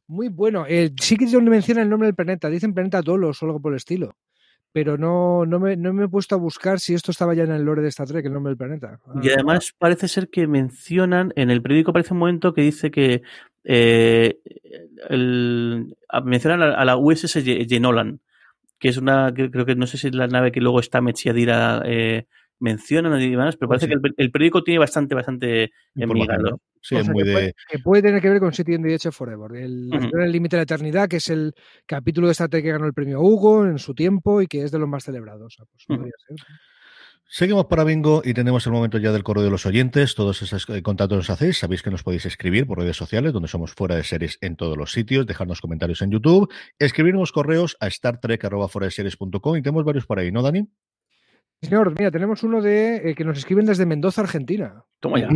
Muy bueno. Eh, sí que donde menciona el nombre del planeta. Dicen planeta Dolos o algo por el estilo. Pero no, no, me, no me he puesto a buscar si esto estaba ya en el lore de Star Trek, el nombre del planeta. Ah, y además ah. parece ser que mencionan, en el periódico aparece un momento que dice que eh, el, mencionan a, a la USS Genolan, que es una, creo que no sé si es la nave que luego está Mechiadira eh, mencionan y demás, pero parece sí. que el, el, periódico tiene bastante, bastante enmigado. Sí, es muy que, de... puede, que, puede, tener que ver con City and the Edge Forever, el, uh -huh. límite de la eternidad, que es el capítulo de Star Trek que ganó el premio Hugo en su tiempo y que es de los más celebrados. Pues, uh -huh. ser. Seguimos para Bingo y tenemos el momento ya del correo de los oyentes. Todos esos contactos nos hacéis. Sabéis que nos podéis escribir por redes sociales, donde somos fuera de series en todos los sitios. Dejarnos comentarios en YouTube. Escribirnos correos a startrek.com y tenemos varios por ahí, ¿no, Dani? Señor, mira, tenemos uno de eh, que nos escriben desde Mendoza, Argentina. Toma ya.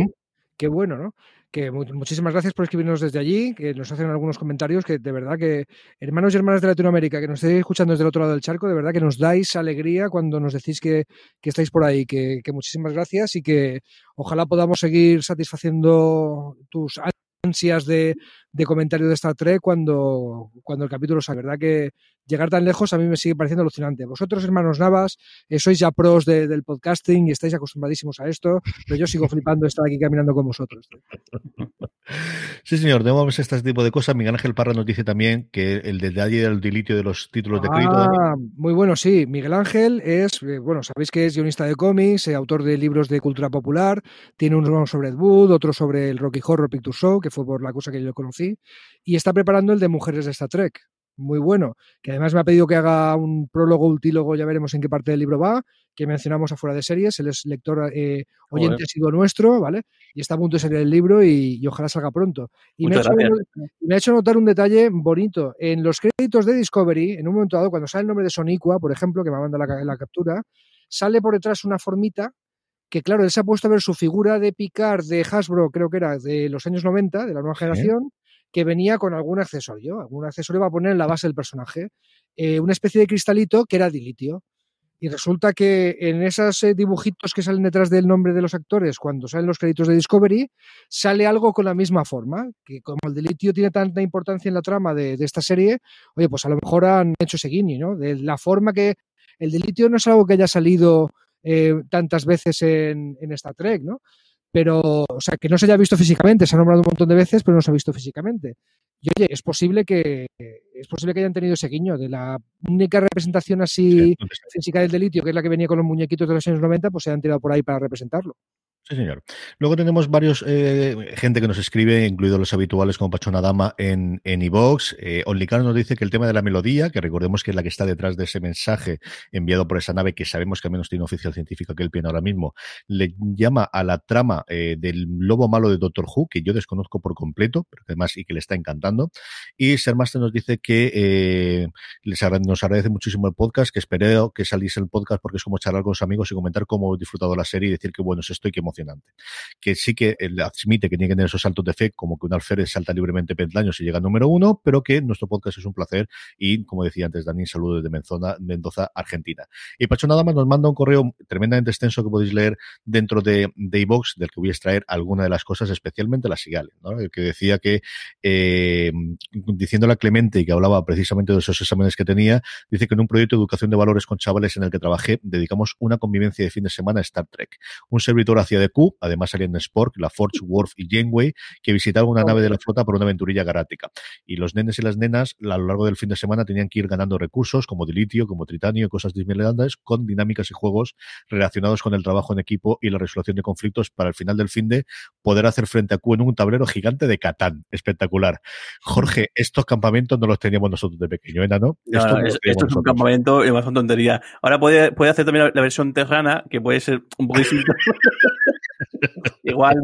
Qué bueno, ¿no? Que muchísimas gracias por escribirnos desde allí, que nos hacen algunos comentarios que de verdad que hermanos y hermanas de Latinoamérica que nos estéis escuchando desde el otro lado del charco, de verdad que nos dais alegría cuando nos decís que, que estáis por ahí, que, que muchísimas gracias y que ojalá podamos seguir satisfaciendo tus ansias de, de comentario de Star Trek cuando, cuando el capítulo sea. verdad que llegar tan lejos a mí me sigue pareciendo alucinante. Vosotros, hermanos Navas, eh, sois ya pros de, del podcasting y estáis acostumbradísimos a esto, pero yo sigo flipando estar aquí caminando con vosotros. <laughs> Sí, señor, debemos este tipo de cosas. Miguel Ángel Parra nos dice también que el detalle del dilitio de los títulos de crédito. Ah, muy bueno, sí. Miguel Ángel es, eh, bueno, sabéis que es guionista de cómics, eh, autor de libros de cultura popular, tiene uno sobre Ed Wood, otro sobre el Rocky Horror Picture Show, que fue por la cosa que yo conocí, y está preparando el de Mujeres de Star Trek muy bueno, que además me ha pedido que haga un prólogo, ultílogo, ya veremos en qué parte del libro va, que mencionamos afuera de series, él es lector eh, oyente ha sido nuestro, ¿vale? Y está a punto de salir el libro y, y ojalá salga pronto. Y me ha, hecho, me ha, hecho, notar un detalle bonito. En los créditos de Discovery, en un momento dado, cuando sale el nombre de Sonicua, por ejemplo, que me manda la, la captura, sale por detrás una formita que claro, él se ha puesto a ver su figura de Picard de Hasbro, creo que era de los años 90, de la nueva generación, que venía con algún accesorio, algún accesorio va a poner en la base del personaje, eh, una especie de cristalito que era dilitio. Y resulta que en esos eh, dibujitos que salen detrás del nombre de los actores, cuando salen los créditos de Discovery, sale algo con la misma forma, que como el dilitio tiene tanta importancia en la trama de, de esta serie, oye, pues a lo mejor han hecho ese ¿no? De la forma que el dilitio no es algo que haya salido eh, tantas veces en, en Star Trek, ¿no? Pero, o sea, que no se haya visto físicamente, se ha nombrado un montón de veces, pero no se ha visto físicamente. Y oye, es posible que es posible que hayan tenido ese guiño de la única representación así Sí, física del delitio, que es la que venía con los muñequitos de los años 90, pues se han tirado por ahí para representarlo. Sí, señor. Luego tenemos varios eh, gente que nos escribe, incluidos los habituales como Pachona Dama en, en iVox. Eh, Onlicano nos dice que el tema de la melodía, que recordemos que es la que está detrás de ese mensaje enviado por esa nave, que sabemos que al menos tiene oficial científico que él tiene ahora mismo, le llama a la trama eh, del lobo malo de Doctor Who, que yo desconozco por completo, pero además y que le está encantando. Y Sermaster nos dice que eh, les nos agradece muchísimo el podcast, que espero que saliese el podcast porque es como charlar con los amigos y comentar cómo he disfrutado la serie y decir que bueno es esto que. Que sí que él admite que tiene que tener esos saltos de fe, como que un alférez salta libremente peldaños y llega a número uno, pero que nuestro podcast es un placer y, como decía antes Dani, saludo desde Mendoza, Mendoza Argentina. Y Pacho nada más nos manda un correo tremendamente extenso que podéis leer dentro de, de del que voy a extraer alguna de las cosas, especialmente las Sigales, ¿no? Que decía que, eh, diciéndole a Clemente y que hablaba precisamente de esos exámenes que tenía, dice que en un proyecto de educación de valores con chavales en el que trabajé, dedicamos una convivencia de fin de semana a Star Trek. Un servidor hacía de Q, además salían Spork, la Forge, Worf y Janeway, que visitaban una nave de la flota por una aventurilla galáctica. Y los nenes y las nenas, a lo largo del fin de semana, tenían que ir ganando recursos como dilitio, como tritanio y cosas disminuidas, con dinámicas y juegos relacionados con el trabajo en equipo y la resolución de conflictos para el final del fin de poder hacer frente a Q en un tablero gigante de Catán. Espectacular. Jorge, <laughs> estos campamentos no los teníamos nosotros de pequeño, ¿no? No, Esto no, no es- esto un campamento y más son tontería. Ahora puede, puede hacer también la, la versión terrana, que puede ser un distinta. <laughs> igual,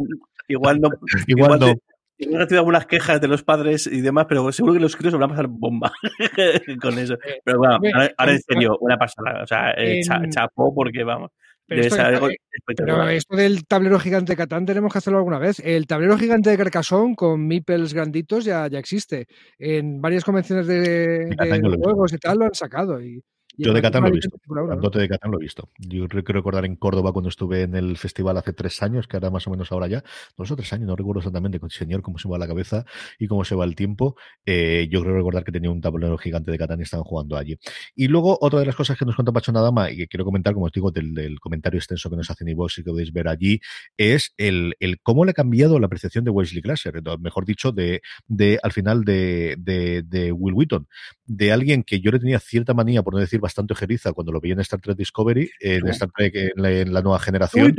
igual no. Igual no. te- igual recibe algunas quejas de los padres y demás, pero seguro que los críos se van a pasar bomba <laughs> con eso. Pero bueno, ahora, ahora en en- serio, una pasada. O sea, eh, en- chapó porque vamos. Pero Debe esto, ser algo eh, pero esto del tablero gigante de Catán tenemos que hacerlo alguna vez. El tablero gigante de Carcassonne con meeples granditos ya, ya existe. En varias convenciones de, de yo he juegos y tal lo han sacado. Y Yo de Catán lo he visto. ¿no? Grandote de Catán lo he visto. Yo creo recordar en Córdoba cuando estuve en el festival hace tres años, que ahora más o menos ahora ya, dos o tres años, no recuerdo exactamente, con señor, cómo se va la cabeza y cómo se va el tiempo. Eh, yo creo recordar que tenía un tablero gigante de Catán y estaban jugando allí. Y luego, otra de las cosas que nos cuenta Pacho Nadama y que quiero comentar, como os digo, del, del comentario extenso que nos hace en iVoox y que podéis ver allí, es el, el cómo le ha cambiado la apreciación de Wesley Crusher, mejor dicho, de, de al final de, de, de Will Wheaton de alguien que yo le tenía cierta manía, por no decir bastante ojeriza, cuando lo vi en Star Trek Discovery, en. Star Trek en la, en la nueva generación,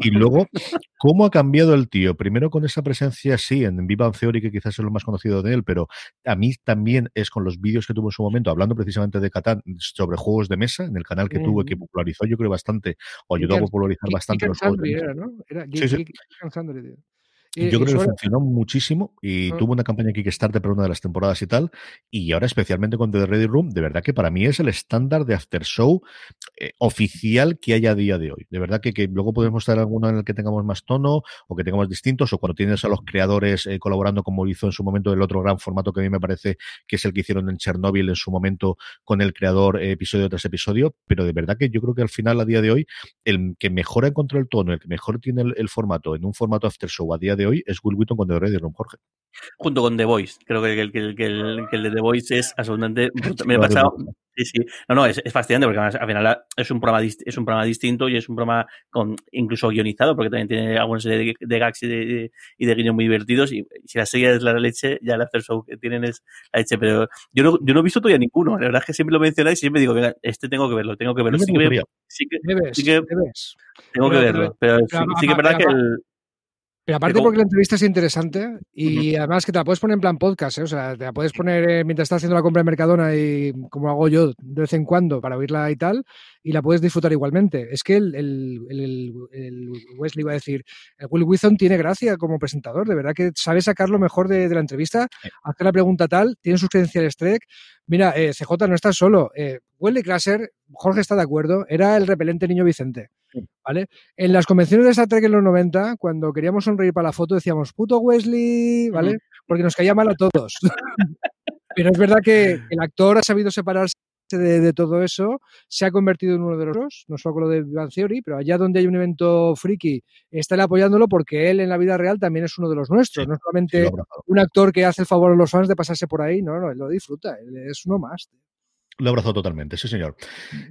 y luego, <laughs> ¿cómo ha cambiado el tío? Primero con esa presencia, sí, en Viva Theory, que quizás es lo más conocido de él, pero a mí también es con los vídeos que tuvo en su momento, hablando precisamente de Catán, sobre juegos de mesa, en el canal que tuvo, que popularizó yo creo bastante, o ayudó a popularizar bastante los juegos de Sundry mesa. era, ¿no? Era Sí, sí. Tío. Yo creo que funcionó muchísimo y Ah. tuvo una campaña Kickstarter para una de las temporadas y tal. Y ahora, especialmente con The Ready Room, de verdad que para mí es el estándar de after show eh, oficial que hay a día de hoy. De verdad que, que luego podemos estar alguno en el que tengamos más tono o que tengamos distintos, o cuando tienes a los creadores eh, colaborando como hizo en su momento el otro gran formato que a mí me parece que es el que hicieron en Chernobyl en su momento con el creador eh, episodio tras episodio. Pero de verdad que yo creo que al final, a día de hoy, el que mejor ha encontrado el tono, el que mejor tiene el, el formato en un formato after show a día de hoy es Will Wheaton con The Ready Room, Jorge. Junto con The Voice. Creo que el, que el, que el, que el de The Voice es absolutamente. <laughs> Me he pasado. Sí, sí. No, no, es, es fascinante porque además, al final es un programa dist- es un programa distinto y es un programa con incluso guionizado porque también tiene alguna serie de, de gags y de, y de guiños muy divertidos y si la serie es la leche, ya el after show que tienen es la leche. Pero yo no, yo no he visto todavía ninguno. La verdad es que siempre lo mencionáis y siempre digo, venga, este tengo que verlo, tengo que verlo. Sí que, sí que, Debes, sí que- debes. tengo que verlo. Pero, sí, pero- sí que es verdad que el, Pero aparte Pero- porque la entrevista es interesante y además que te la puedes poner en plan podcast, ¿eh? o sea, te la puedes poner eh, mientras estás haciendo la compra de Mercadona y como hago yo de vez en cuando para oírla y tal, y la puedes disfrutar igualmente. Es que el, el- el- el Wesley iba a decir, el Will Withon tiene gracia como presentador, de verdad que sabe sacar lo mejor de, de la entrevista, hacer la pregunta tal, tiene sus credenciales Trek. Mira, eh, CJ no estás solo, eh, Wesley Crusher, Jorge está de acuerdo, era el repelente niño Vicente. ¿Vale? En las convenciones de Star Trek en los 90, cuando queríamos sonreír para la foto, decíamos, puto Wesley, ¿vale? Porque nos caía mal a todos. <laughs> Pero es verdad que el actor ha sabido separarse de, todo eso, se ha convertido en uno de los dos, no solo con lo de Van Theory, pero allá donde hay un evento friki, está él apoyándolo porque él en la vida real también es uno de los nuestros, no solamente un actor que hace el favor a los fans de pasarse por ahí, no, no, él lo disfruta, él es uno más. Lo abrazo totalmente, sí señor.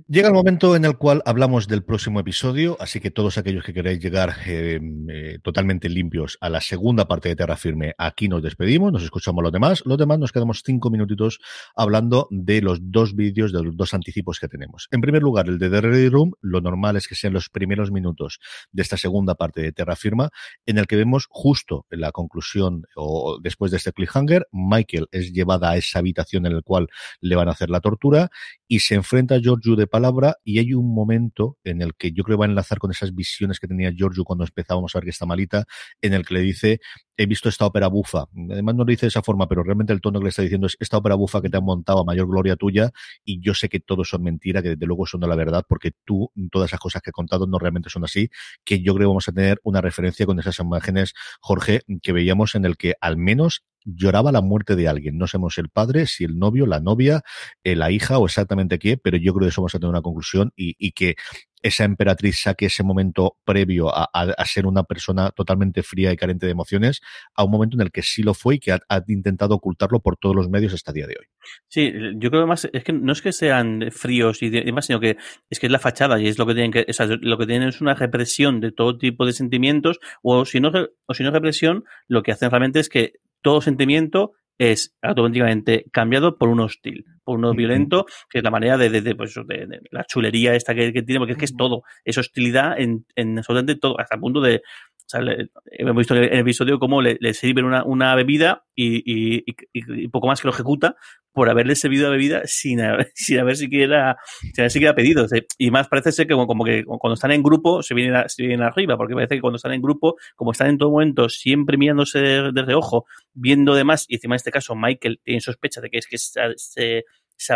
Llega el momento en el cual hablamos del próximo episodio, así que todos aquellos que queráis llegar eh, eh, totalmente limpios a la segunda parte de Terra Firme, aquí nos despedimos, nos escuchamos los demás. Los demás nos quedamos cinco minutitos hablando de los dos vídeos, de los dos anticipos que tenemos. En primer lugar, el de The Ready Room, lo normal es que sean los primeros minutos de esta segunda parte de Terra Firma, en el que vemos justo en la conclusión o después de este cliffhanger, Michael es llevada a esa habitación en la cual le van a hacer la tortura y se enfrenta a Giorgio de palabra y hay un momento en el que yo creo que va a enlazar con esas visiones que tenía Giorgio cuando empezábamos a ver que está malita, en el que le dice, he visto esta ópera bufa. Además no lo dice de esa forma, pero realmente el tono que le está diciendo es esta ópera bufa que te han montado a mayor gloria tuya y yo sé que todo son mentira, que desde luego son de la verdad, porque tú, todas esas cosas que he contado no realmente son así, que yo creo que vamos a tener una referencia con esas imágenes, Jorge, que veíamos en el que al menos lloraba la muerte de alguien. No sabemos el padre, si el novio, la novia, eh, la hija o exactamente qué, pero yo creo que eso vamos a tener una conclusión y, que esa emperatriz saque ese momento previo a, ser una persona totalmente fría y carente de emociones a un momento en el que sí lo fue y que ha, intentado ocultarlo por todos los medios hasta el día de hoy. Sí, yo creo más es que no es que sean fríos y demás, sino que es que es la fachada y es lo que tienen que, o lo que tienen es una represión de todo tipo de sentimientos o si no, o si no represión, lo que hacen realmente es que todo sentimiento es automáticamente cambiado por un hostil, por uno violento, que es la manera de, de, de, pues, de la chulería esta que, que, tiene, porque es que es todo, es hostilidad en, en absolutamente todo, hasta el punto de, o sea, le, hemos visto en el episodio cómo le, le sirven una, una bebida y, y, y, y, poco más que lo ejecuta por haberle servido la bebida sin haber, <laughs> sin haber siquiera, sin haber siquiera pedido. Y más parece ser que como, que cuando están en grupo se vienen, se vienen arriba, porque parece que cuando están en grupo, como están en todo momento siempre mirándose de, de reojo, viendo demás, y encima en este caso Michael tiene sospecha de que es que se, se se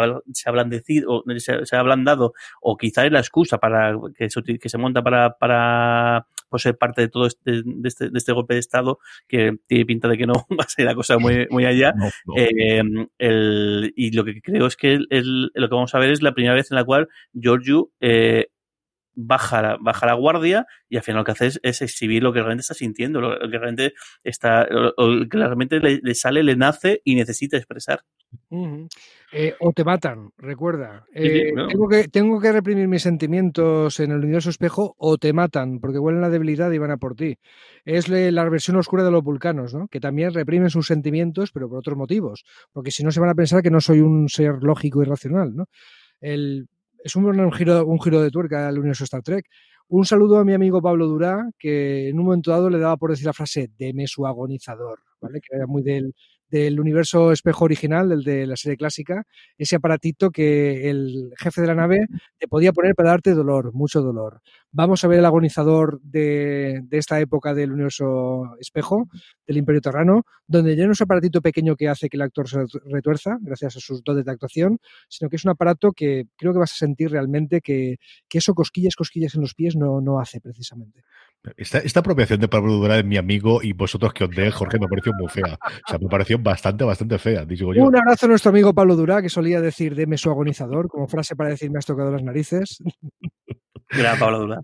ablandecido, se, se ha ablandado, o quizá es la excusa para que se, que se monta para pues, ser parte de todo este de, este, de este golpe de Estado, que tiene pinta de que no <laughs> va a ser la cosa muy, muy allá. No, no. Eh, el, y lo que creo es que el, el, lo que vamos a ver es la primera vez en la cual Giorgio eh, baja la, baja la guardia y al final lo que hace es, es exhibir lo que realmente está sintiendo, lo, lo que realmente está, lo, lo que realmente le, le, sale, le nace y necesita expresar. Uh -huh. eh, o te matan, recuerda. Eh, sí, no. tengo, que, tengo que reprimir mis sentimientos en el universo espejo o te matan, porque huelen la debilidad y van a por ti. Es la versión oscura de los vulcanos, ¿no? que también reprimen sus sentimientos, pero por otros motivos, porque si no se van a pensar que no soy un ser lógico y racional. ¿no? El, es un, un, giro, un giro de tuerca al universo Star Trek. Un saludo a mi amigo Pablo Durá, que en un momento dado le daba por decir la frase, deme su agonizador, ¿vale? que era muy del, del universo espejo original, el de la serie clásica, ese aparatito que el jefe de la nave te podía poner para darte dolor, mucho dolor. Vamos a ver el agonizador de, de esta época del universo espejo, del Imperio Terrano, donde ya no es un aparatito pequeño que hace que el actor se retuerza, gracias a sus dotes de actuación, sino que es un aparato que creo que vas a sentir realmente que, que eso cosquillas, cosquillas en los pies no, no hace precisamente. Esta, esta, apropiación de Pablo Durán es mi amigo y vosotros que os de Jorge me pareció muy fea. O sea, me pareció bastante, bastante fea, digo yo. Un abrazo a nuestro amigo Pablo Durán, que solía decir deme su agonizador, como frase para decir me has tocado las narices. <laughs> Gran Pablo Durán.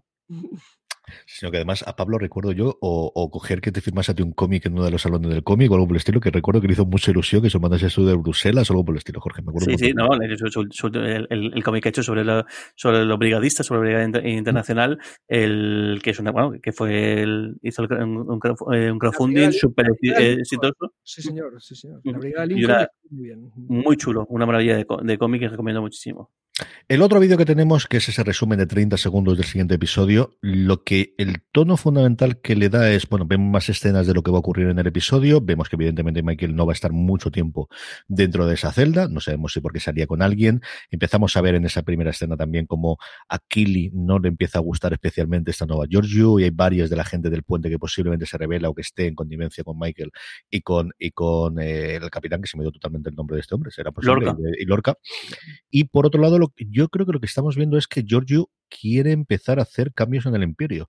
Sino que además a Pablo recuerdo yo, o, o coger que te firmase a ti un cómic en uno de los salones del cómic o algo por el estilo, que recuerdo que le hizo mucha ilusión que se mandase eso de Bruselas o algo por el estilo, Jorge. Me acuerdo sí, sí, no, el, el, el, el cómic hecho sobre, lo, sobre los brigadistas, sobre la Brigada Internacional, el que es una, bueno, que fue el, hizo un, un, un crowdfunding súper exitoso. Sí, señor, sí, señor. La Brigada Lincoln, muy bien. Muy chulo, una maravilla de, de cómic que recomiendo muchísimo. El otro vídeo que tenemos, que es ese resumen de 30 segundos del siguiente episodio, lo que el tono fundamental que le da es, bueno, vemos más escenas de lo que va a ocurrir en el episodio, vemos que evidentemente Michael no va a estar mucho tiempo dentro de esa celda, no sabemos si porque salía con alguien, empezamos a ver en esa primera escena también como a Killy no le empieza a gustar especialmente esta nueva Giorgio y hay varias de la gente del puente que posiblemente se revela o que esté en connivencia con Michael y con, y con eh, el capitán, que se me dio totalmente el nombre de este hombre, será posible, Lorca. Y, y Lorca. Y por otro lado, lo yo, creo que lo que estamos viendo es que Giorgio quiere empezar a hacer cambios en el imperio.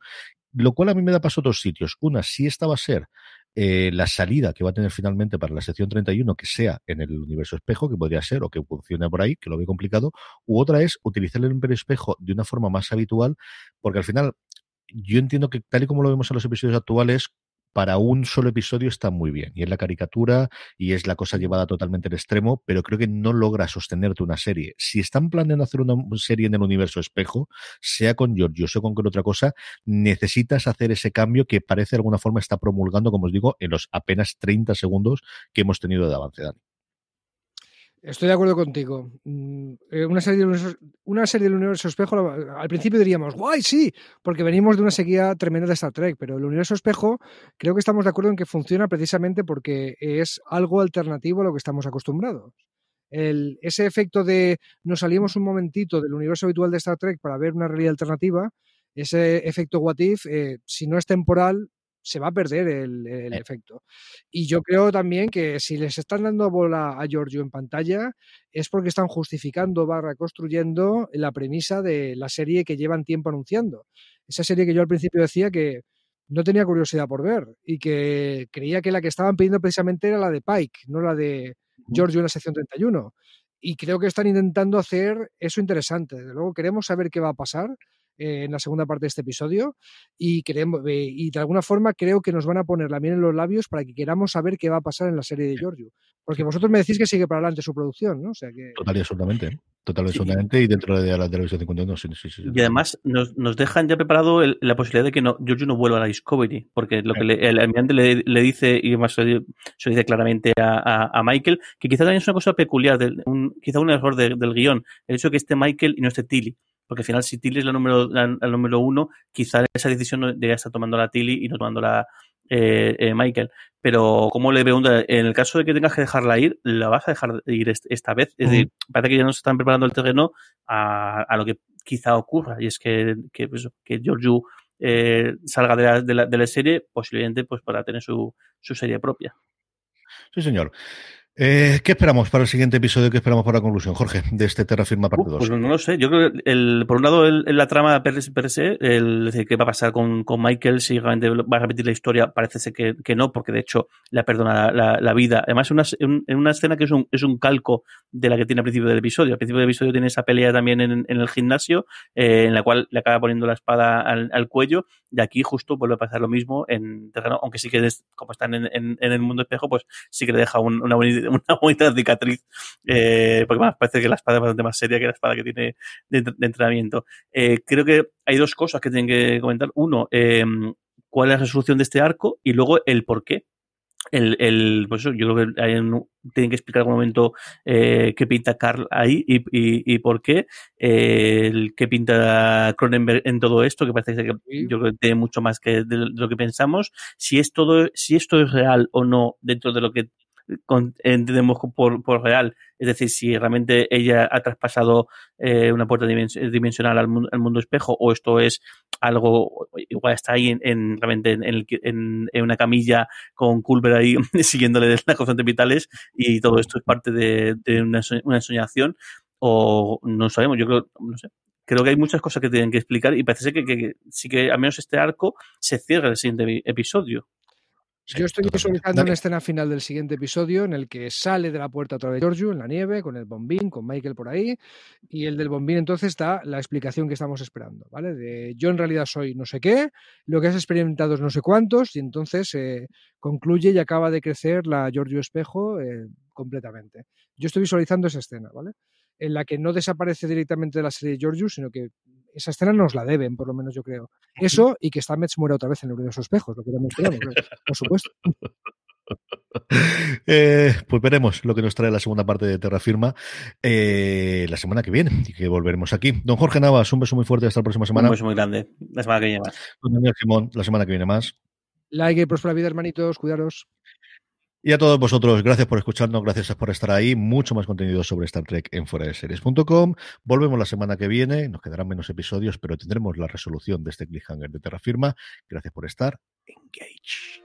Lo cual a mí me da paso a dos sitios. Una, si esta va a ser eh, la salida que va a tener finalmente para la sección 31 que sea en el universo espejo, que podría ser, o que funcione por ahí, que lo veo complicado, u otra es utilizar el universo espejo de una forma más habitual, porque al final yo entiendo que tal y como lo vemos en los episodios actuales, para un solo episodio está muy bien. Y es la caricatura y es la cosa llevada totalmente al extremo, pero creo que no logra sostenerte una serie. Si están planeando hacer una serie en el universo espejo, sea con Giorgio, sea con cualquier otra cosa, necesitas hacer ese cambio que parece de alguna forma está promulgando, como os digo, en los apenas 30 segundos que hemos tenido de avance, Dani. Estoy de acuerdo contigo. Mm, eh, una serie, del universo, una serie del universo espejo, al principio diríamos, guay, sí, porque venimos de una sequía tremenda de Star Trek, pero el universo espejo creo que estamos de acuerdo en que funciona precisamente porque es algo alternativo a lo que estamos acostumbrados. Ese efecto de nos salimos un momentito del universo habitual de Star Trek para ver una realidad alternativa, ese efecto what if, eh, si no es temporal, se va a perder el, el, Eh. efecto. Y yo creo también que si les están dando bola a Giorgio en pantalla es porque están justificando, barra construyendo la premisa de la serie que llevan tiempo anunciando. Esa serie que yo al principio decía que no tenía curiosidad por ver y que creía que la que estaban pidiendo precisamente era la de Pike, no la de Giorgio en la sección 31. Y creo que están intentando hacer eso interesante. Desde luego queremos saber qué va a pasar eh, en la segunda parte de este episodio y queremos eh, y de alguna forma creo que nos van a poner la miel en los labios para que queramos saber qué va a pasar en la serie de Giorgio. Porque vosotros me decís que sigue para adelante su producción, ¿no? O sea que Total y absolutamente. <laughs> Total y Sí. absolutamente. Y dentro de la televisión 51, sí, sí, sí, sí. Y además nos, nos dejan ya preparado el- la posibilidad de que no, Giorgio no vuelva a la Discovery, porque lo que le- el almirante le, le dice, y además se, lo- dice claramente a, a- a Michael, que quizá también es una cosa peculiar, un, quizá un error de- del guion, el hecho de que esté Michael y no esté Tilly. Porque al final, si Tilly es la número, la, la número uno, quizá esa decisión debería estar tomando la Tilly y no tomando la eh, eh, Michael. Pero, como le pregunta, en el caso de que tengas que dejarla ir, la vas a dejar ir est- esta vez. Es decir, parece que ya nos están preparando el terreno a, a lo que quizá ocurra. Y es que, que, pues, que Giorgio eh, salga de la, de, la, de la serie, posiblemente pues para tener su, su serie propia. Sí, señor. Eh, ¿Qué esperamos para el siguiente episodio? ¿Qué esperamos para la conclusión, Jorge, de este Terra Firma parte Uh, 2? pues no lo sé. Yo creo que el, por un lado el, la trama per, per se, el, decir, qué va a pasar con, con, Michael, si realmente va a repetir la historia, parece ser que, que no, porque de hecho le perdona la, la, la vida. Además, una, en, en una escena que es un, es un calco de la que tiene al principio del episodio. Al principio del episodio tiene esa pelea también en, en el gimnasio, eh, en la cual le acaba poniendo la espada al, al, cuello, y aquí justo vuelve a pasar lo mismo en terreno, aunque sí que es, como están en, en, en, el mundo espejo, pues sí que le deja un, una, bonita, <laughs> una bonita cicatriz, eh, porque bueno, parece que la espada es bastante más seria que la espada que tiene de, de entrenamiento. Eh, creo que hay dos cosas que tienen que comentar. Uno, eh, cuál es la resolución de este arco y luego el por qué. El, el, pues eso, yo creo que hay un, tienen que explicar en algún momento eh, qué pinta Carl ahí y, y, y por qué, eh, el, qué pinta Cronenberg en todo esto, que parece que yo creo que tiene mucho más que de, de, lo que pensamos. Si es todo, si esto es real o no dentro de lo que con, entendemos por, por, real, es decir, si realmente ella ha traspasado eh, una puerta dimensional al mundo, al mundo, espejo o esto es algo, igual está ahí en, en realmente en, en, en, una camilla con Culver ahí <laughs> siguiéndole las constantes vitales y todo esto es parte de, una, una o no sabemos, yo creo, no sé, creo que hay muchas cosas que tienen que explicar y parece que, que, que sí que al menos este arco se cierra el siguiente episodio. Yo estoy visualizando una escena final del siguiente episodio en el que sale de la puerta otra vez Giorgio en la nieve, con el bombín, con Michael por ahí, y el del bombín entonces da la explicación que estamos esperando, ¿vale? De yo en realidad soy no sé qué, lo que has experimentado es no sé cuántos, y entonces eh, concluye y acaba de crecer la Giorgio Espejo eh, completamente. Yo estoy visualizando esa escena, ¿vale? En la que no desaparece directamente de la serie de Giorgio, sino que esa escena nos la deben, por lo menos yo creo. Eso y que Stamets muera otra vez en el universo espejos, lo que también esperamos, por supuesto. <laughs> Eh, pues veremos lo que nos trae la segunda parte de Terra Firma eh, la semana que viene y que volveremos aquí. Don Jorge Navas, un beso muy fuerte hasta la próxima semana. Un beso muy grande. La semana que viene más. Don Daniel Simón, la semana que viene más. Like y próspera vida, hermanitos. Cuidaros. Y a todos vosotros, gracias por escucharnos, gracias por estar ahí. Mucho más contenido sobre Star Trek en fuera Volvemos la semana que viene, nos quedarán menos episodios, pero tendremos la resolución de este cliffhanger de terra firma Gracias por estar. Engage.